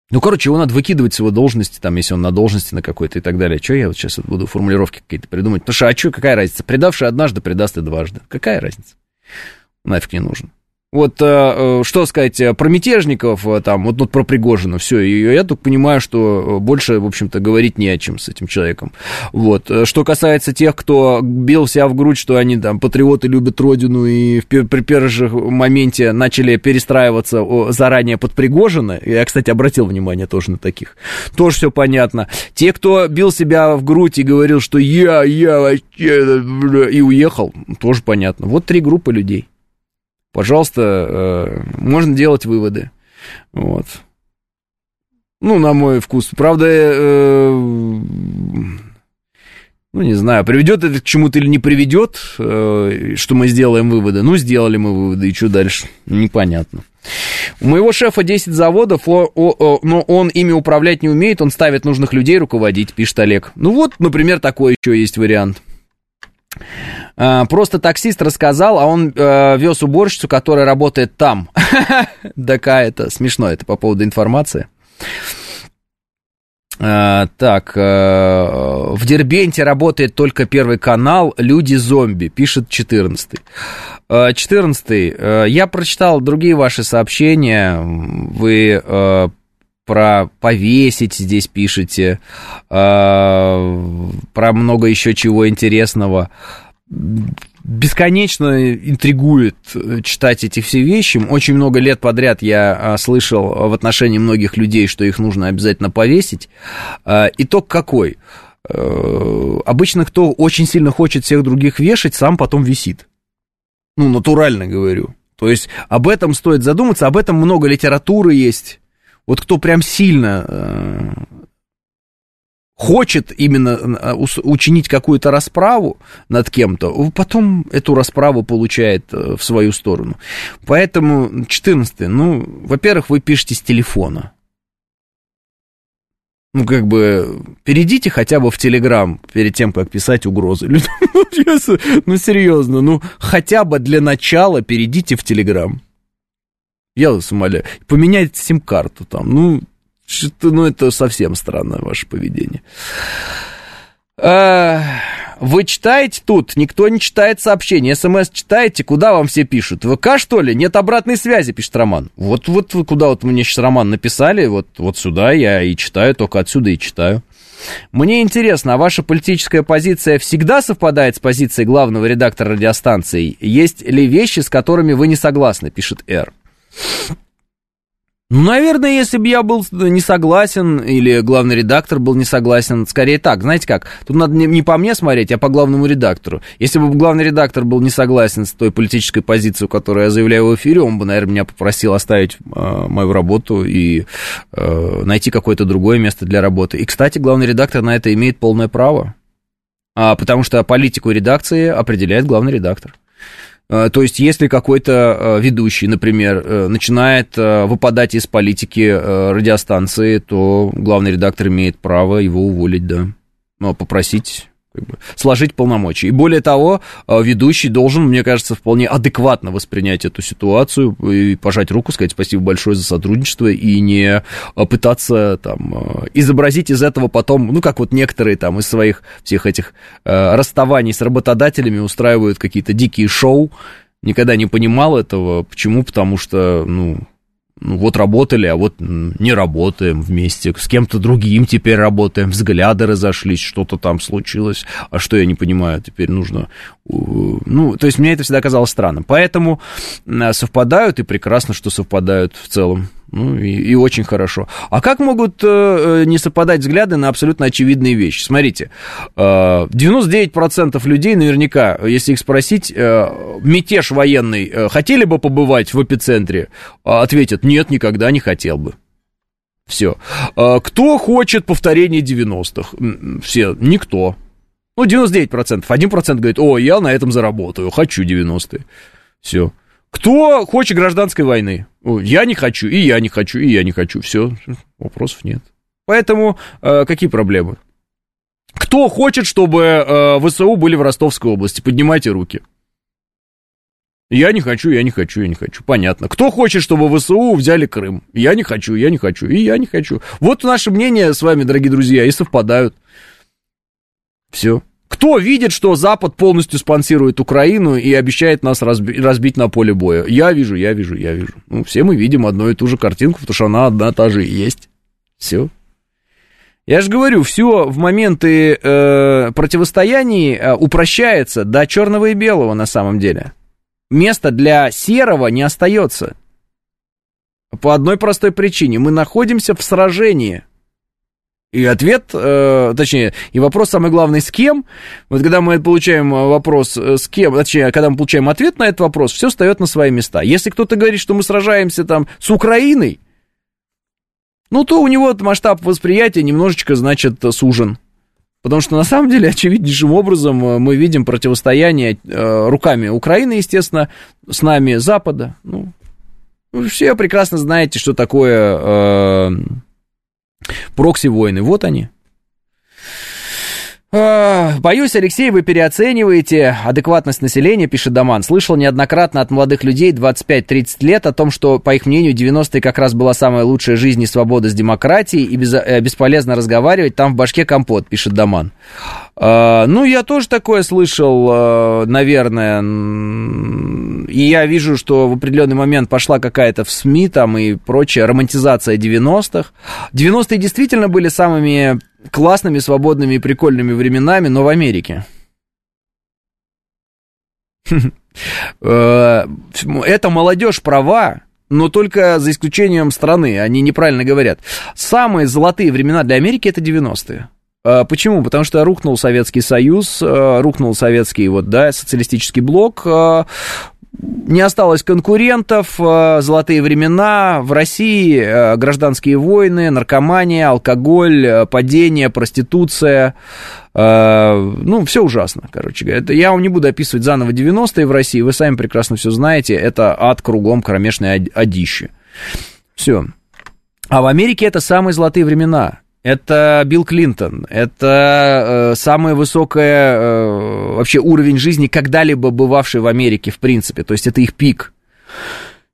Ну, короче, его надо выкидывать с его должности, там, если он на должности на какой-то и так далее. Что я вот сейчас буду формулировки какие-то придумать? Потому что, а что, какая разница? Предавший однажды, предаст и дважды. Какая разница? Нафиг не нужен. Вот э, э, что сказать э, про мятежников, там, вот, вот про Пригожина, все, и я только понимаю, что больше, в общем-то, говорить не о чем с этим человеком. Вот. Что касается тех, кто бил себя в грудь, что они там патриоты любят родину и в, при первом же моменте начали перестраиваться заранее под Пригожина, я, кстати, обратил внимание тоже на таких, тоже все понятно. Те, кто бил себя в грудь и говорил, что я, я вообще, и уехал, тоже понятно. Вот три группы людей пожалуйста, э, можно делать выводы. Вот. Ну, на мой вкус. Правда, э, ну, не знаю, приведет это к чему-то или не приведет, э, что мы сделаем выводы. Ну, сделали мы выводы, и что дальше? Непонятно. У моего шефа 10 заводов, но он ими управлять не умеет, он ставит нужных людей руководить, пишет Олег. Ну вот, например, такой еще есть вариант. А, просто таксист рассказал, а он э, вез уборщицу, которая работает там. ДК это смешно, это по поводу информации. А, так, а, в Дербенте работает только первый канал «Люди-зомби», пишет 14 -й. 14 -й. Я прочитал другие ваши сообщения. Вы про повесить здесь пишете, э, про много еще чего интересного. Бесконечно интригует читать эти все вещи. Очень много лет подряд я слышал в отношении многих людей, что их нужно обязательно повесить. Итог какой? Обычно кто очень сильно хочет всех других вешать, сам потом висит. Ну, натурально говорю. То есть об этом стоит задуматься, об этом много литературы есть. Вот кто прям сильно э, хочет именно э, учинить какую-то расправу над кем-то, потом эту расправу получает э, в свою сторону. Поэтому 14 ну, во-первых, вы пишете с телефона ну, как бы, перейдите хотя бы в Телеграм перед тем, как писать угрозы. ну, серьезно, ну, хотя бы для начала перейдите в Телеграм. Я вас умоляю. Поменяйте сим-карту там. Ну, что ну, это совсем странное ваше поведение. А, вы читаете тут? Никто не читает сообщения. СМС читаете? Куда вам все пишут? ВК, что ли? Нет обратной связи, пишет Роман. Вот, вот куда вот мне сейчас Роман написали, вот, вот сюда я и читаю, только отсюда и читаю. Мне интересно, а ваша политическая позиция всегда совпадает с позицией главного редактора радиостанции? Есть ли вещи, с которыми вы не согласны, пишет Р. Ну, наверное, если бы я был не согласен, или главный редактор был не согласен, скорее так, знаете как, тут надо не, по мне смотреть, а по главному редактору. Если бы главный редактор был не согласен с той политической позицией, которую я заявляю в эфире, он бы, наверное, меня попросил оставить э, мою работу и э, найти какое-то другое место для работы. И, кстати, главный редактор на это имеет полное право, а, потому что политику редакции определяет главный редактор. Э, то есть, если какой-то э, ведущий, например, э, начинает выпадать из политики радиостанции, то главный редактор имеет право его уволить, да. Ну, а попросить сложить полномочия. И более того, э, ведущий должен, мне кажется, вполне адекватно воспринять эту ситуацию и пожать руку, сказать спасибо большое за сотрудничество и не э, пытаться там э, изобразить из этого потом, ну, как вот некоторые там из своих всех этих расставаний с работодателями устраивают какие-то дикие шоу. Никогда не понимал этого. Почему? Потому что, ну, вот работали, а вот не работаем вместе, с кем-то другим теперь работаем, взгляды разошлись, что-то там случилось, а что я не понимаю, теперь нужно... Ну, то есть мне это всегда казалось странным. Поэтому совпадают, и прекрасно, что совпадают в целом. Ну, и, и очень хорошо. А как могут э, э, не совпадать взгляды на абсолютно очевидные вещи? Смотрите, э, 99% людей наверняка, если их спросить, э, мятеж военный, э, хотели бы побывать в эпицентре? А ответят, нет, никогда не хотел бы. Все. Э, кто хочет повторения 90-х? Все, никто. Ну, 99%. 1% говорит, о, я на этом заработаю, хочу 90-е. Все. Кто хочет гражданской войны? Я не хочу, и я не хочу, и я не хочу. Все, вопросов нет. Поэтому э, какие проблемы? Кто хочет, чтобы э, ВСУ были в Ростовской области? Поднимайте руки. Я не хочу, я не хочу, я не хочу. Понятно. Кто хочет, чтобы ВСУ взяли Крым? Я не хочу, я не хочу, и я не хочу. Вот наши мнения с вами, дорогие друзья, и совпадают. Все. Кто видит, что Запад полностью спонсирует Украину и обещает нас разби- разбить на поле боя? Я вижу, я вижу, я вижу. Ну, все мы видим одну и ту же картинку, потому что она одна та же и есть. Все. Я же говорю, все в моменты э, противостояний э, упрощается до черного и белого на самом деле. Места для серого не остается. По одной простой причине. Мы находимся в сражении. И ответ, э, точнее, и вопрос самый главный, с кем? Вот когда мы получаем э, вопрос, э, с кем, точнее, когда мы получаем ответ на этот вопрос, все встает на свои места. Если кто-то говорит, что мы сражаемся там с Украиной, ну, то у него масштаб восприятия немножечко, значит, сужен. Потому что на самом деле очевиднейшим образом э, мы видим противостояние э, руками Украины, естественно, с нами Запада. Ну, все прекрасно знаете, что такое... Э, Прокси-войны, вот они. Боюсь, Алексей, вы переоцениваете адекватность населения, пишет Даман. Слышал неоднократно от молодых людей 25-30 лет о том, что, по их мнению, 90-е как раз была самая лучшая жизнь и свобода с демократией, и без, э, бесполезно разговаривать, там в башке компот, пишет Даман. А, ну, я тоже такое слышал, э, наверное, и я вижу, что в определенный момент пошла какая-то в СМИ там и прочая романтизация 90-х. 90-е действительно были самыми классными, свободными и прикольными временами, но в Америке. Э, это молодежь права, но только за исключением страны, они неправильно говорят. Самые золотые времена для Америки это 90-е. Э, почему? Потому что рухнул Советский Союз, э, рухнул советский вот, да, социалистический блок, не осталось конкурентов, золотые времена в России, гражданские войны, наркомания, алкоголь, падение, проституция, ну, все ужасно, короче говоря. Это, я вам не буду описывать заново 90-е в России, вы сами прекрасно все знаете, это ад кругом, кромешное одище. Все. А в Америке это самые золотые времена. Это Билл Клинтон, это э, самый высокий э, вообще уровень жизни, когда-либо бывавший в Америке, в принципе. То есть это их пик.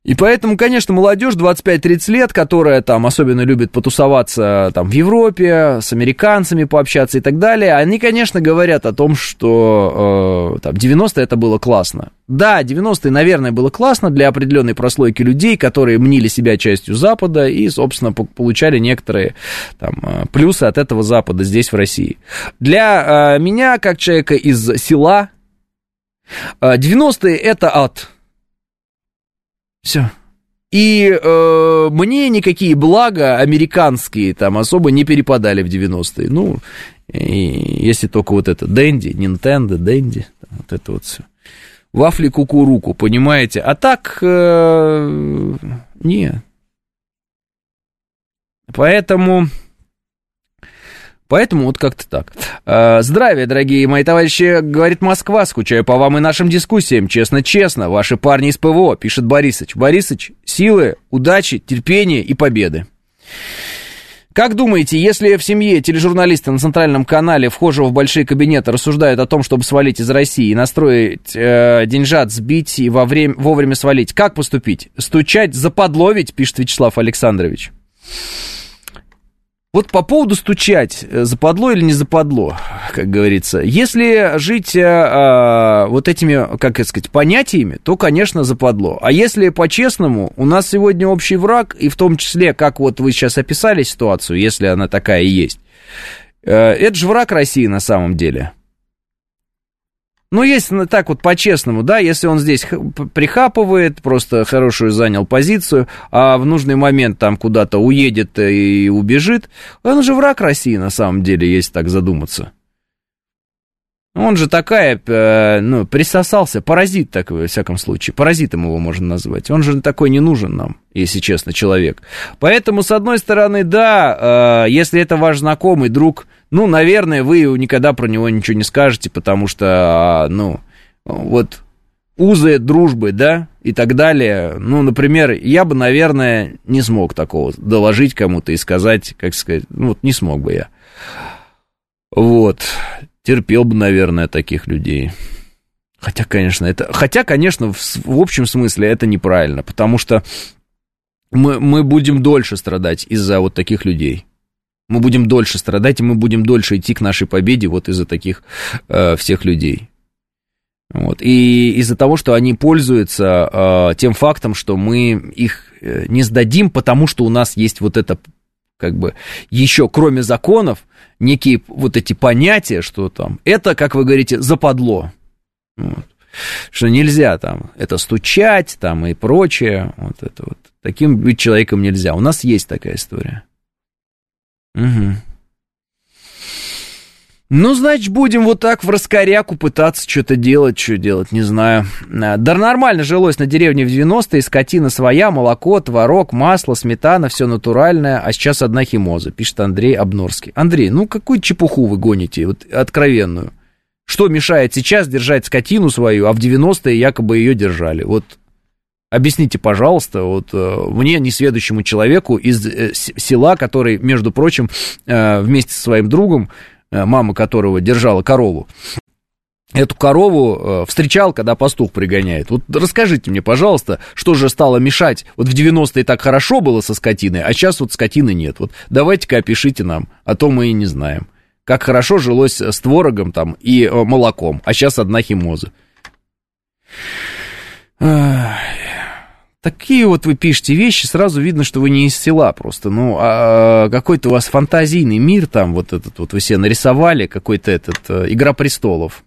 И поэтому, конечно, молодежь 25-30 лет, которая там особенно любит потусоваться там в Европе, с американцами пообщаться и так далее, они, конечно, говорят о том, что э, там 90-е это было классно. Да, 90-е, наверное, было классно для определенной прослойки людей, которые мнили себя частью Запада и, собственно, получали некоторые там, э, плюсы от этого Запада здесь, в России. Для э, меня, как человека из села, э, 90-е это ад все. И э, мне никакие блага американские там особо не перепадали в 90-е. Ну, и, если только вот это Дэнди, Nintendo, Дэнди, вот это вот все. Вафли кукуруку, понимаете? А так, э, нет. Поэтому Поэтому вот как-то так. А, здравия, дорогие мои товарищи, говорит Москва, скучаю по вам и нашим дискуссиям. Честно-честно, ваши парни из ПВО, пишет Борисыч. Борисыч, силы, удачи, терпения и победы. Как думаете, если в семье тележурналисты на центральном канале, вхожего в большие кабинеты, рассуждают о том, чтобы свалить из России и настроить э, деньжат, сбить и во время, вовремя свалить, как поступить? Стучать, заподловить, пишет Вячеслав Александрович. Вот по поводу стучать, э, западло или не западло, как говорится. Если жить а, вот этими, как это сказать, понятиями, то, конечно, западло. А если по-честному, у нас сегодня общий враг, и в том числе, как вот вы сейчас описали ситуацию, если она такая и есть, это же враг России на самом деле. Ну, если так вот по-честному, да, если он здесь прихапывает, просто хорошую занял позицию, а в нужный момент там куда-то уедет и убежит, он же враг России на самом деле, если так задуматься. Он же такая, э, ну, присосался, паразит такой, во всяком случае. Паразитом его можно назвать. Он же такой не нужен нам, если честно, человек. Поэтому, с одной стороны, да, э, если это ваш знакомый, друг, ну, наверное, вы никогда про него ничего не скажете, потому что, а, ну, вот узы дружбы, да, и так далее. Ну, например, я бы, наверное, не смог такого доложить кому-то и сказать, как сказать, ну, вот не смог бы я. Вот терпел бы, наверное, таких людей. Хотя, конечно, это... Хотя, конечно, в, в общем смысле это неправильно, потому что мы, мы будем дольше страдать из-за вот таких людей. Мы будем дольше страдать, и мы будем дольше идти к нашей победе вот из-за таких э, всех людей. Вот. И из-за того, что они пользуются э, тем фактом, что мы их э, не сдадим, потому что у нас есть вот это как бы еще, кроме законов, некие вот эти понятия, что там, это, как вы говорите, западло. Вот. Что нельзя там это стучать там и прочее. Вот это вот. Таким быть человеком нельзя. У нас есть такая история. Угу. Ну, значит, будем вот так в раскоряку пытаться что-то делать, что делать, не знаю. А, да нормально жилось на деревне в 90-е, скотина своя, молоко, творог, масло, сметана, все натуральное, а сейчас одна химоза, пишет Андрей Обнорский. Андрей, ну какую чепуху вы гоните, вот откровенную? Что мешает сейчас держать скотину свою, а в 90-е якобы ее держали? Вот Объясните, пожалуйста, вот э, мне, несведущему человеку из э, села, который, между прочим, э, вместе со своим другом мама которого держала корову, эту корову встречал, когда пастух пригоняет. Вот расскажите мне, пожалуйста, что же стало мешать? Вот в 90-е так хорошо было со скотиной, а сейчас вот скотины нет. Вот давайте-ка опишите нам, а то мы и не знаем. Как хорошо жилось с творогом там и молоком, а сейчас одна химоза. Такие вот вы пишете вещи, сразу видно, что вы не из села просто. Ну, а какой-то у вас фантазийный мир там, вот этот вот вы себе нарисовали, какой-то этот э, «Игра престолов».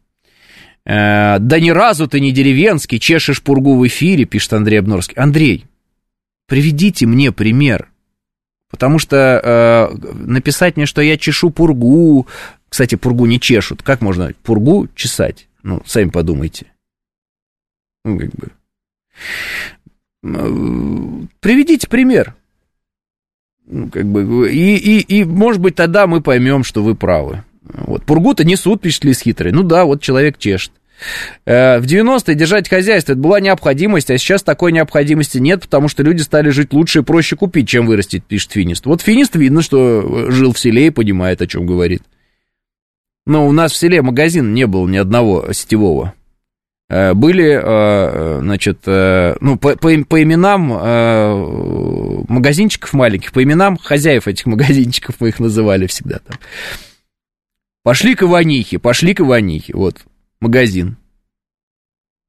Э, да ни разу ты не деревенский, чешешь пургу в эфире, пишет Андрей Обнорский. Андрей, приведите мне пример. Потому что э, написать мне, что я чешу пургу, кстати, пургу не чешут. Как можно пургу чесать? Ну, сами подумайте. Ну, как бы. Приведите пример. Ну, как бы, и, и, и, может быть, тогда мы поймем, что вы правы. Вот. Пургу-то несут, пишет Лис хитрый. Ну да, вот человек чешет. Э, в 90-е держать хозяйство это была необходимость, а сейчас такой необходимости нет, потому что люди стали жить лучше и проще купить, чем вырастить, пишет Финист. Вот Финист видно, что жил в селе и понимает, о чем говорит. Но у нас в селе магазина не было ни одного сетевого. Э, были, э, значит, э, ну, по, по, по именам магазинчиков маленьких, по именам хозяев этих магазинчиков мы их называли всегда там. Пошли к Иванихе, пошли к Иванихе, вот, магазин.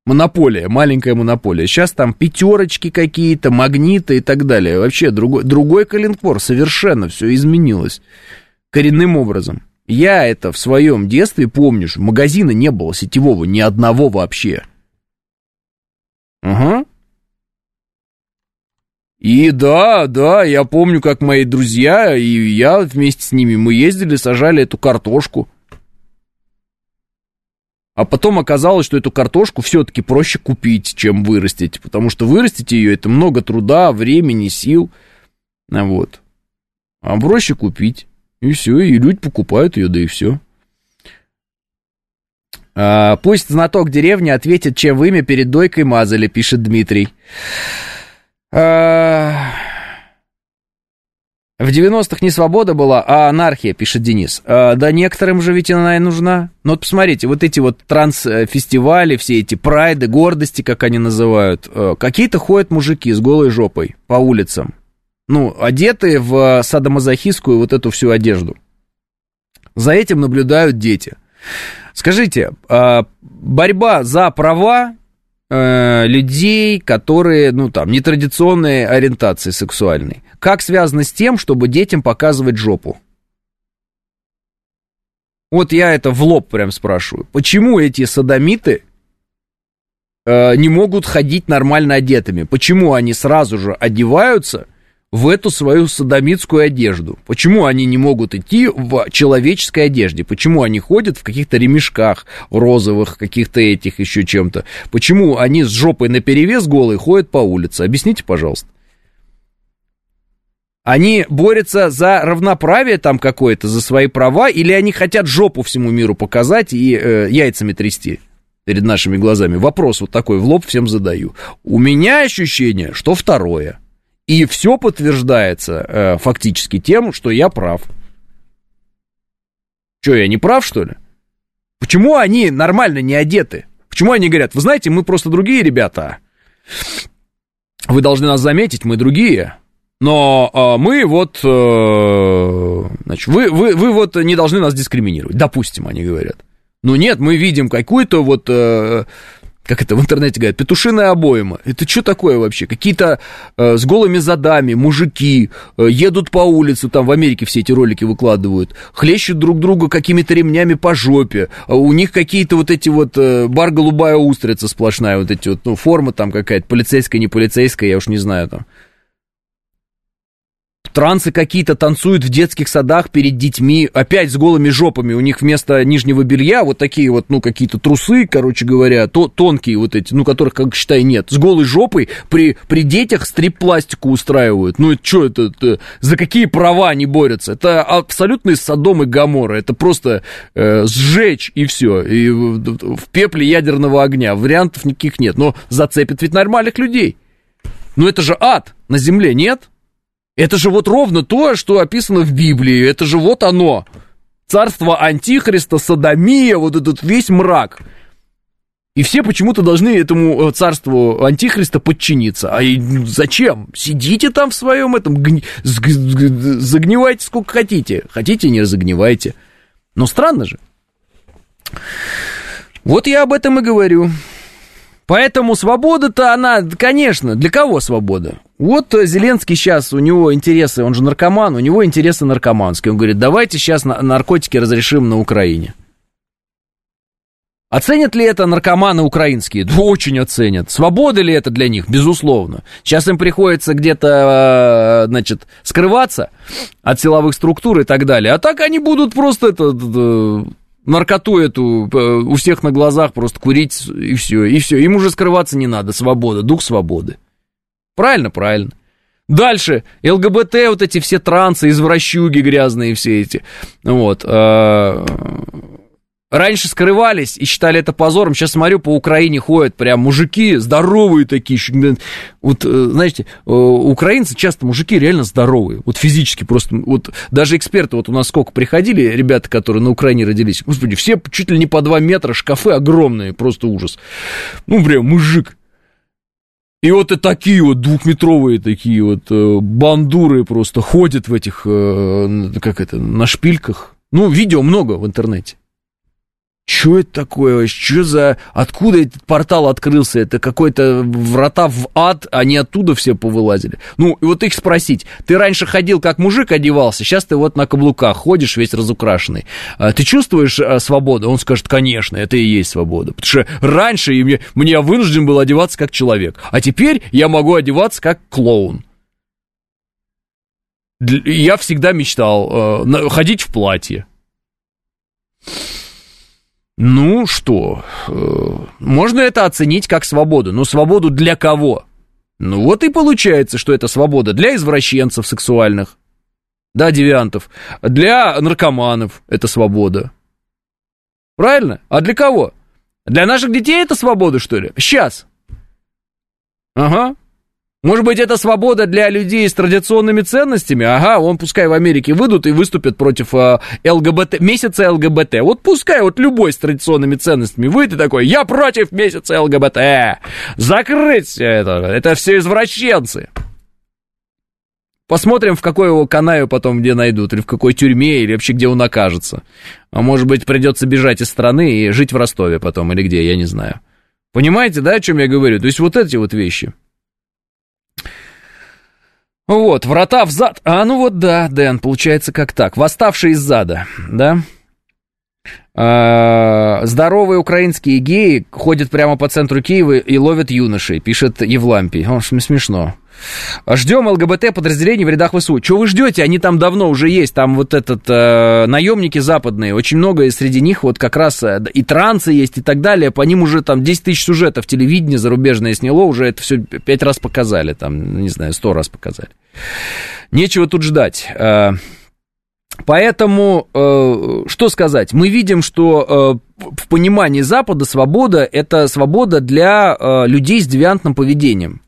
Монополия, маленькая монополия. Сейчас там пятерочки какие-то, магниты и так далее. Вообще другой, другой калинкор, совершенно все изменилось коренным образом. Я это в своем детстве помню, что магазина не было сетевого, ни одного вообще. Ага. И да, да, я помню, как мои друзья и я вместе с ними, мы ездили, сажали эту картошку. А потом оказалось, что эту картошку все-таки проще купить, чем вырастить, потому что вырастить ее это много труда, времени, сил. Вот. А проще купить. И все, и люди покупают ее, да и все. А, пусть знаток деревни ответит, чем вы имя перед дойкой мазали, пишет Дмитрий. А... В 90-х не свобода была, а анархия, пишет Денис. А, да некоторым же ведь она и нужна. Ну вот посмотрите, вот эти вот трансфестивали, все эти прайды, гордости, как они называют. А, какие-то ходят мужики с голой жопой по улицам ну, одетые в садомазохистскую вот эту всю одежду. За этим наблюдают дети. Скажите, а, борьба за права э, людей, которые, ну, там, нетрадиционной ориентации сексуальной, как связано с тем, чтобы детям показывать жопу? Вот я это в лоб прям спрашиваю. Почему эти садомиты э, не могут ходить нормально одетыми? Почему они сразу же одеваются в эту свою садомитскую одежду. Почему они не могут идти в человеческой одежде? Почему они ходят в каких-то ремешках розовых, каких-то этих еще чем-то? Почему они с жопой на перевес голые ходят по улице? Объясните, пожалуйста. Они борются за равноправие там какое-то, за свои права, или они хотят жопу всему миру показать и э, яйцами трясти перед нашими глазами? Вопрос вот такой в лоб всем задаю. У меня ощущение, что второе – и все подтверждается э, фактически тем, что я прав. Что, я не прав, что ли? Почему они нормально не одеты? Почему они говорят, вы знаете, мы просто другие ребята. Вы должны нас заметить, мы другие. Но э, мы вот, э, значит, вы, вы, вы вот не должны нас дискриминировать. Допустим, они говорят. Но нет, мы видим какую-то вот э, как это в интернете говорят, петушиная обойма. Это что такое вообще? Какие-то э, с голыми задами мужики э, едут по улице, там в Америке все эти ролики выкладывают, хлещут друг друга какими-то ремнями по жопе, а у них какие-то вот эти вот э, бар голубая устрица сплошная, вот эти вот, ну, форма там какая-то, полицейская, не полицейская, я уж не знаю там трансы какие-то танцуют в детских садах перед детьми, опять с голыми жопами, у них вместо нижнего белья вот такие вот, ну, какие-то трусы, короче говоря, то, тонкие вот эти, ну, которых, как считай, нет, с голой жопой при, при детях стрип-пластику устраивают. Ну, это что это, это, за какие права они борются? Это абсолютный Содом и Гамора, это просто э, сжечь и все, и в, в пепле ядерного огня, вариантов никаких нет, но зацепит ведь нормальных людей. Ну, это же ад на земле, нет? Это же вот ровно то, что описано в Библии. Это же вот оно. Царство Антихриста, Содомия, вот этот весь мрак. И все почему-то должны этому э, царству Антихриста подчиниться. А зачем? Сидите там в своем этом, гни... загнивайте сколько хотите. Хотите, не загнивайте. Но странно же. Вот я об этом и говорю. Поэтому свобода-то она, конечно, для кого свобода? Вот Зеленский сейчас, у него интересы, он же наркоман, у него интересы наркоманские. Он говорит, давайте сейчас наркотики разрешим на Украине. Оценят ли это наркоманы украинские? Да очень оценят. Свобода ли это для них? Безусловно. Сейчас им приходится где-то, э, значит, скрываться от силовых структур и так далее. А так они будут просто это наркоту эту э, у всех на глазах просто курить и все, и все. Им уже скрываться не надо. Свобода, дух свободы. Правильно, правильно. Дальше, ЛГБТ, вот эти все трансы, извращуги грязные все эти. Вот. Э, Раньше скрывались и считали это позором. Сейчас смотрю, по Украине ходят прям мужики здоровые такие. Вот, э, знаете, э, украинцы часто мужики реально здоровые. Вот физически просто. Вот даже эксперты, вот у нас сколько приходили, ребята, которые на Украине родились. Господи, все чуть ли не по 2 метра, шкафы огромные, просто ужас. Ну, прям мужик. И вот и такие вот двухметровые такие вот э, бандуры просто ходят в этих, как это, на шпильках. Ну, видео много в интернете. Что это такое? Что за... Откуда этот портал открылся? Это какой-то врата в ад, они оттуда все повылазили. Ну, и вот их спросить. Ты раньше ходил как мужик одевался, сейчас ты вот на каблуках ходишь весь разукрашенный. А ты чувствуешь а, свободу? Он скажет, конечно, это и есть свобода. Потому что раньше мне, мне вынужден был одеваться как человек, а теперь я могу одеваться как клоун. Я всегда мечтал э, ходить в платье. Ну что, э, можно это оценить как свободу, но свободу для кого? Ну вот и получается, что это свобода для извращенцев сексуальных, да, девиантов, для наркоманов это свобода. Правильно? А для кого? Для наших детей это свобода, что ли? Сейчас. Ага. Может быть, это свобода для людей с традиционными ценностями? Ага, он пускай в Америке выйдут и выступят против э, ЛГБТ, месяца ЛГБТ. Вот пускай вот любой с традиционными ценностями выйдет и такой, я против месяца ЛГБТ. Закрыть это, это все извращенцы. Посмотрим, в какой его канаю потом где найдут, или в какой тюрьме, или вообще где он окажется. А может быть, придется бежать из страны и жить в Ростове потом, или где, я не знаю. Понимаете, да, о чем я говорю? То есть вот эти вот вещи. Вот, врата в зад. А, ну вот да, Дэн, получается как так. Восставший из зада, да? А, здоровые украинские геи ходят прямо по центру Киева и ловят юношей, пишет Евлампий. О, смешно. Ждем ЛГБТ подразделений в рядах ВСУ. Чего вы ждете? Они там давно уже есть. Там вот этот э, наемники западные. Очень много и среди них вот как раз э, и трансы есть и так далее. По ним уже там 10 тысяч сюжетов телевидение зарубежное сняло. Уже это все пять раз показали. Там, не знаю, сто раз показали. Нечего тут ждать. Поэтому, э, что сказать, мы видим, что э, в понимании Запада свобода – это свобода для э, людей с девиантным поведением.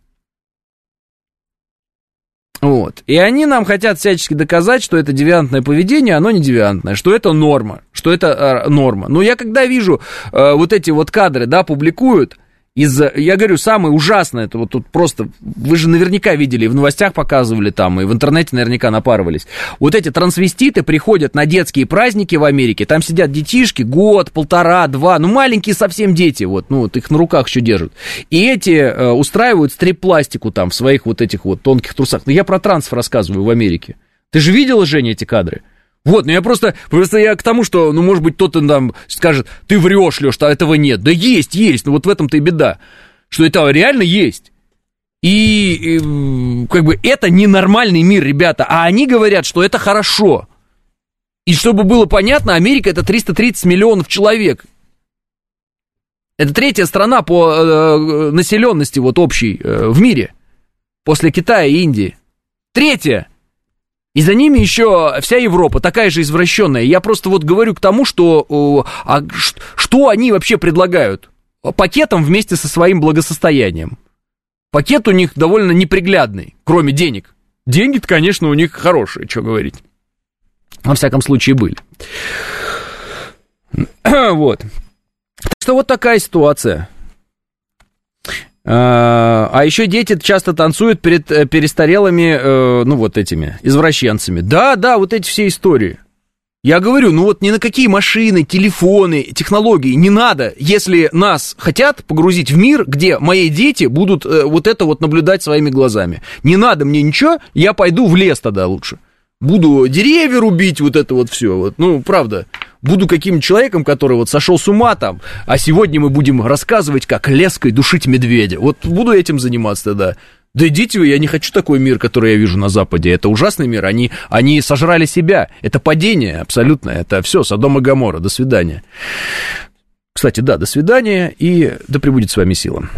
Вот. И они нам хотят всячески доказать, что это девиантное поведение, оно не девиантное, что это норма, что это э, норма. Но я когда вижу э, вот эти вот кадры, да, публикуют, из я говорю, самое ужасное, это вот тут просто, вы же наверняка видели, в новостях показывали там, и в интернете наверняка напарывались. Вот эти трансвеститы приходят на детские праздники в Америке, там сидят детишки, год, полтора, два, ну маленькие совсем дети, вот, ну вот их на руках еще держат. И эти э, устраивают стрип-пластику там в своих вот этих вот тонких трусах. Ну я про транс рассказываю в Америке. Ты же видела, Женя, эти кадры? Вот, ну я просто, просто я к тому, что, ну, может быть, кто-то там скажет, ты врешь, Леш, а этого нет. Да есть, есть, ну вот в этом-то и беда, что это реально есть. И, и как бы это ненормальный мир, ребята, а они говорят, что это хорошо. И чтобы было понятно, Америка это 330 миллионов человек. Это третья страна по э, населенности вот общей э, в мире. После Китая и Индии. Третья. И за ними еще вся Европа такая же извращенная. Я просто вот говорю к тому, что а, что они вообще предлагают пакетом вместе со своим благосостоянием. Пакет у них довольно неприглядный, кроме денег. Деньги-то, конечно, у них хорошие, что говорить. Во всяком случае, были. Вот. Так что вот такая ситуация. А, а еще дети часто танцуют перед э, перестарелыми, э, ну, вот этими, извращенцами. Да, да, вот эти все истории. Я говорю, ну вот ни на какие машины, телефоны, технологии не надо, если нас хотят погрузить в мир, где мои дети будут э, вот это вот наблюдать своими глазами. Не надо мне ничего, я пойду в лес тогда лучше. Буду деревья рубить, вот это вот все. Вот, ну, правда, буду каким-то человеком, который вот сошел с ума там, а сегодня мы будем рассказывать, как леской душить медведя. Вот буду этим заниматься тогда. Да идите вы, я не хочу такой мир, который я вижу на Западе. Это ужасный мир. Они, они сожрали себя. Это падение абсолютно. Это все, Содом и Гамора. До свидания. Кстати, да, до свидания и да пребудет с вами сила.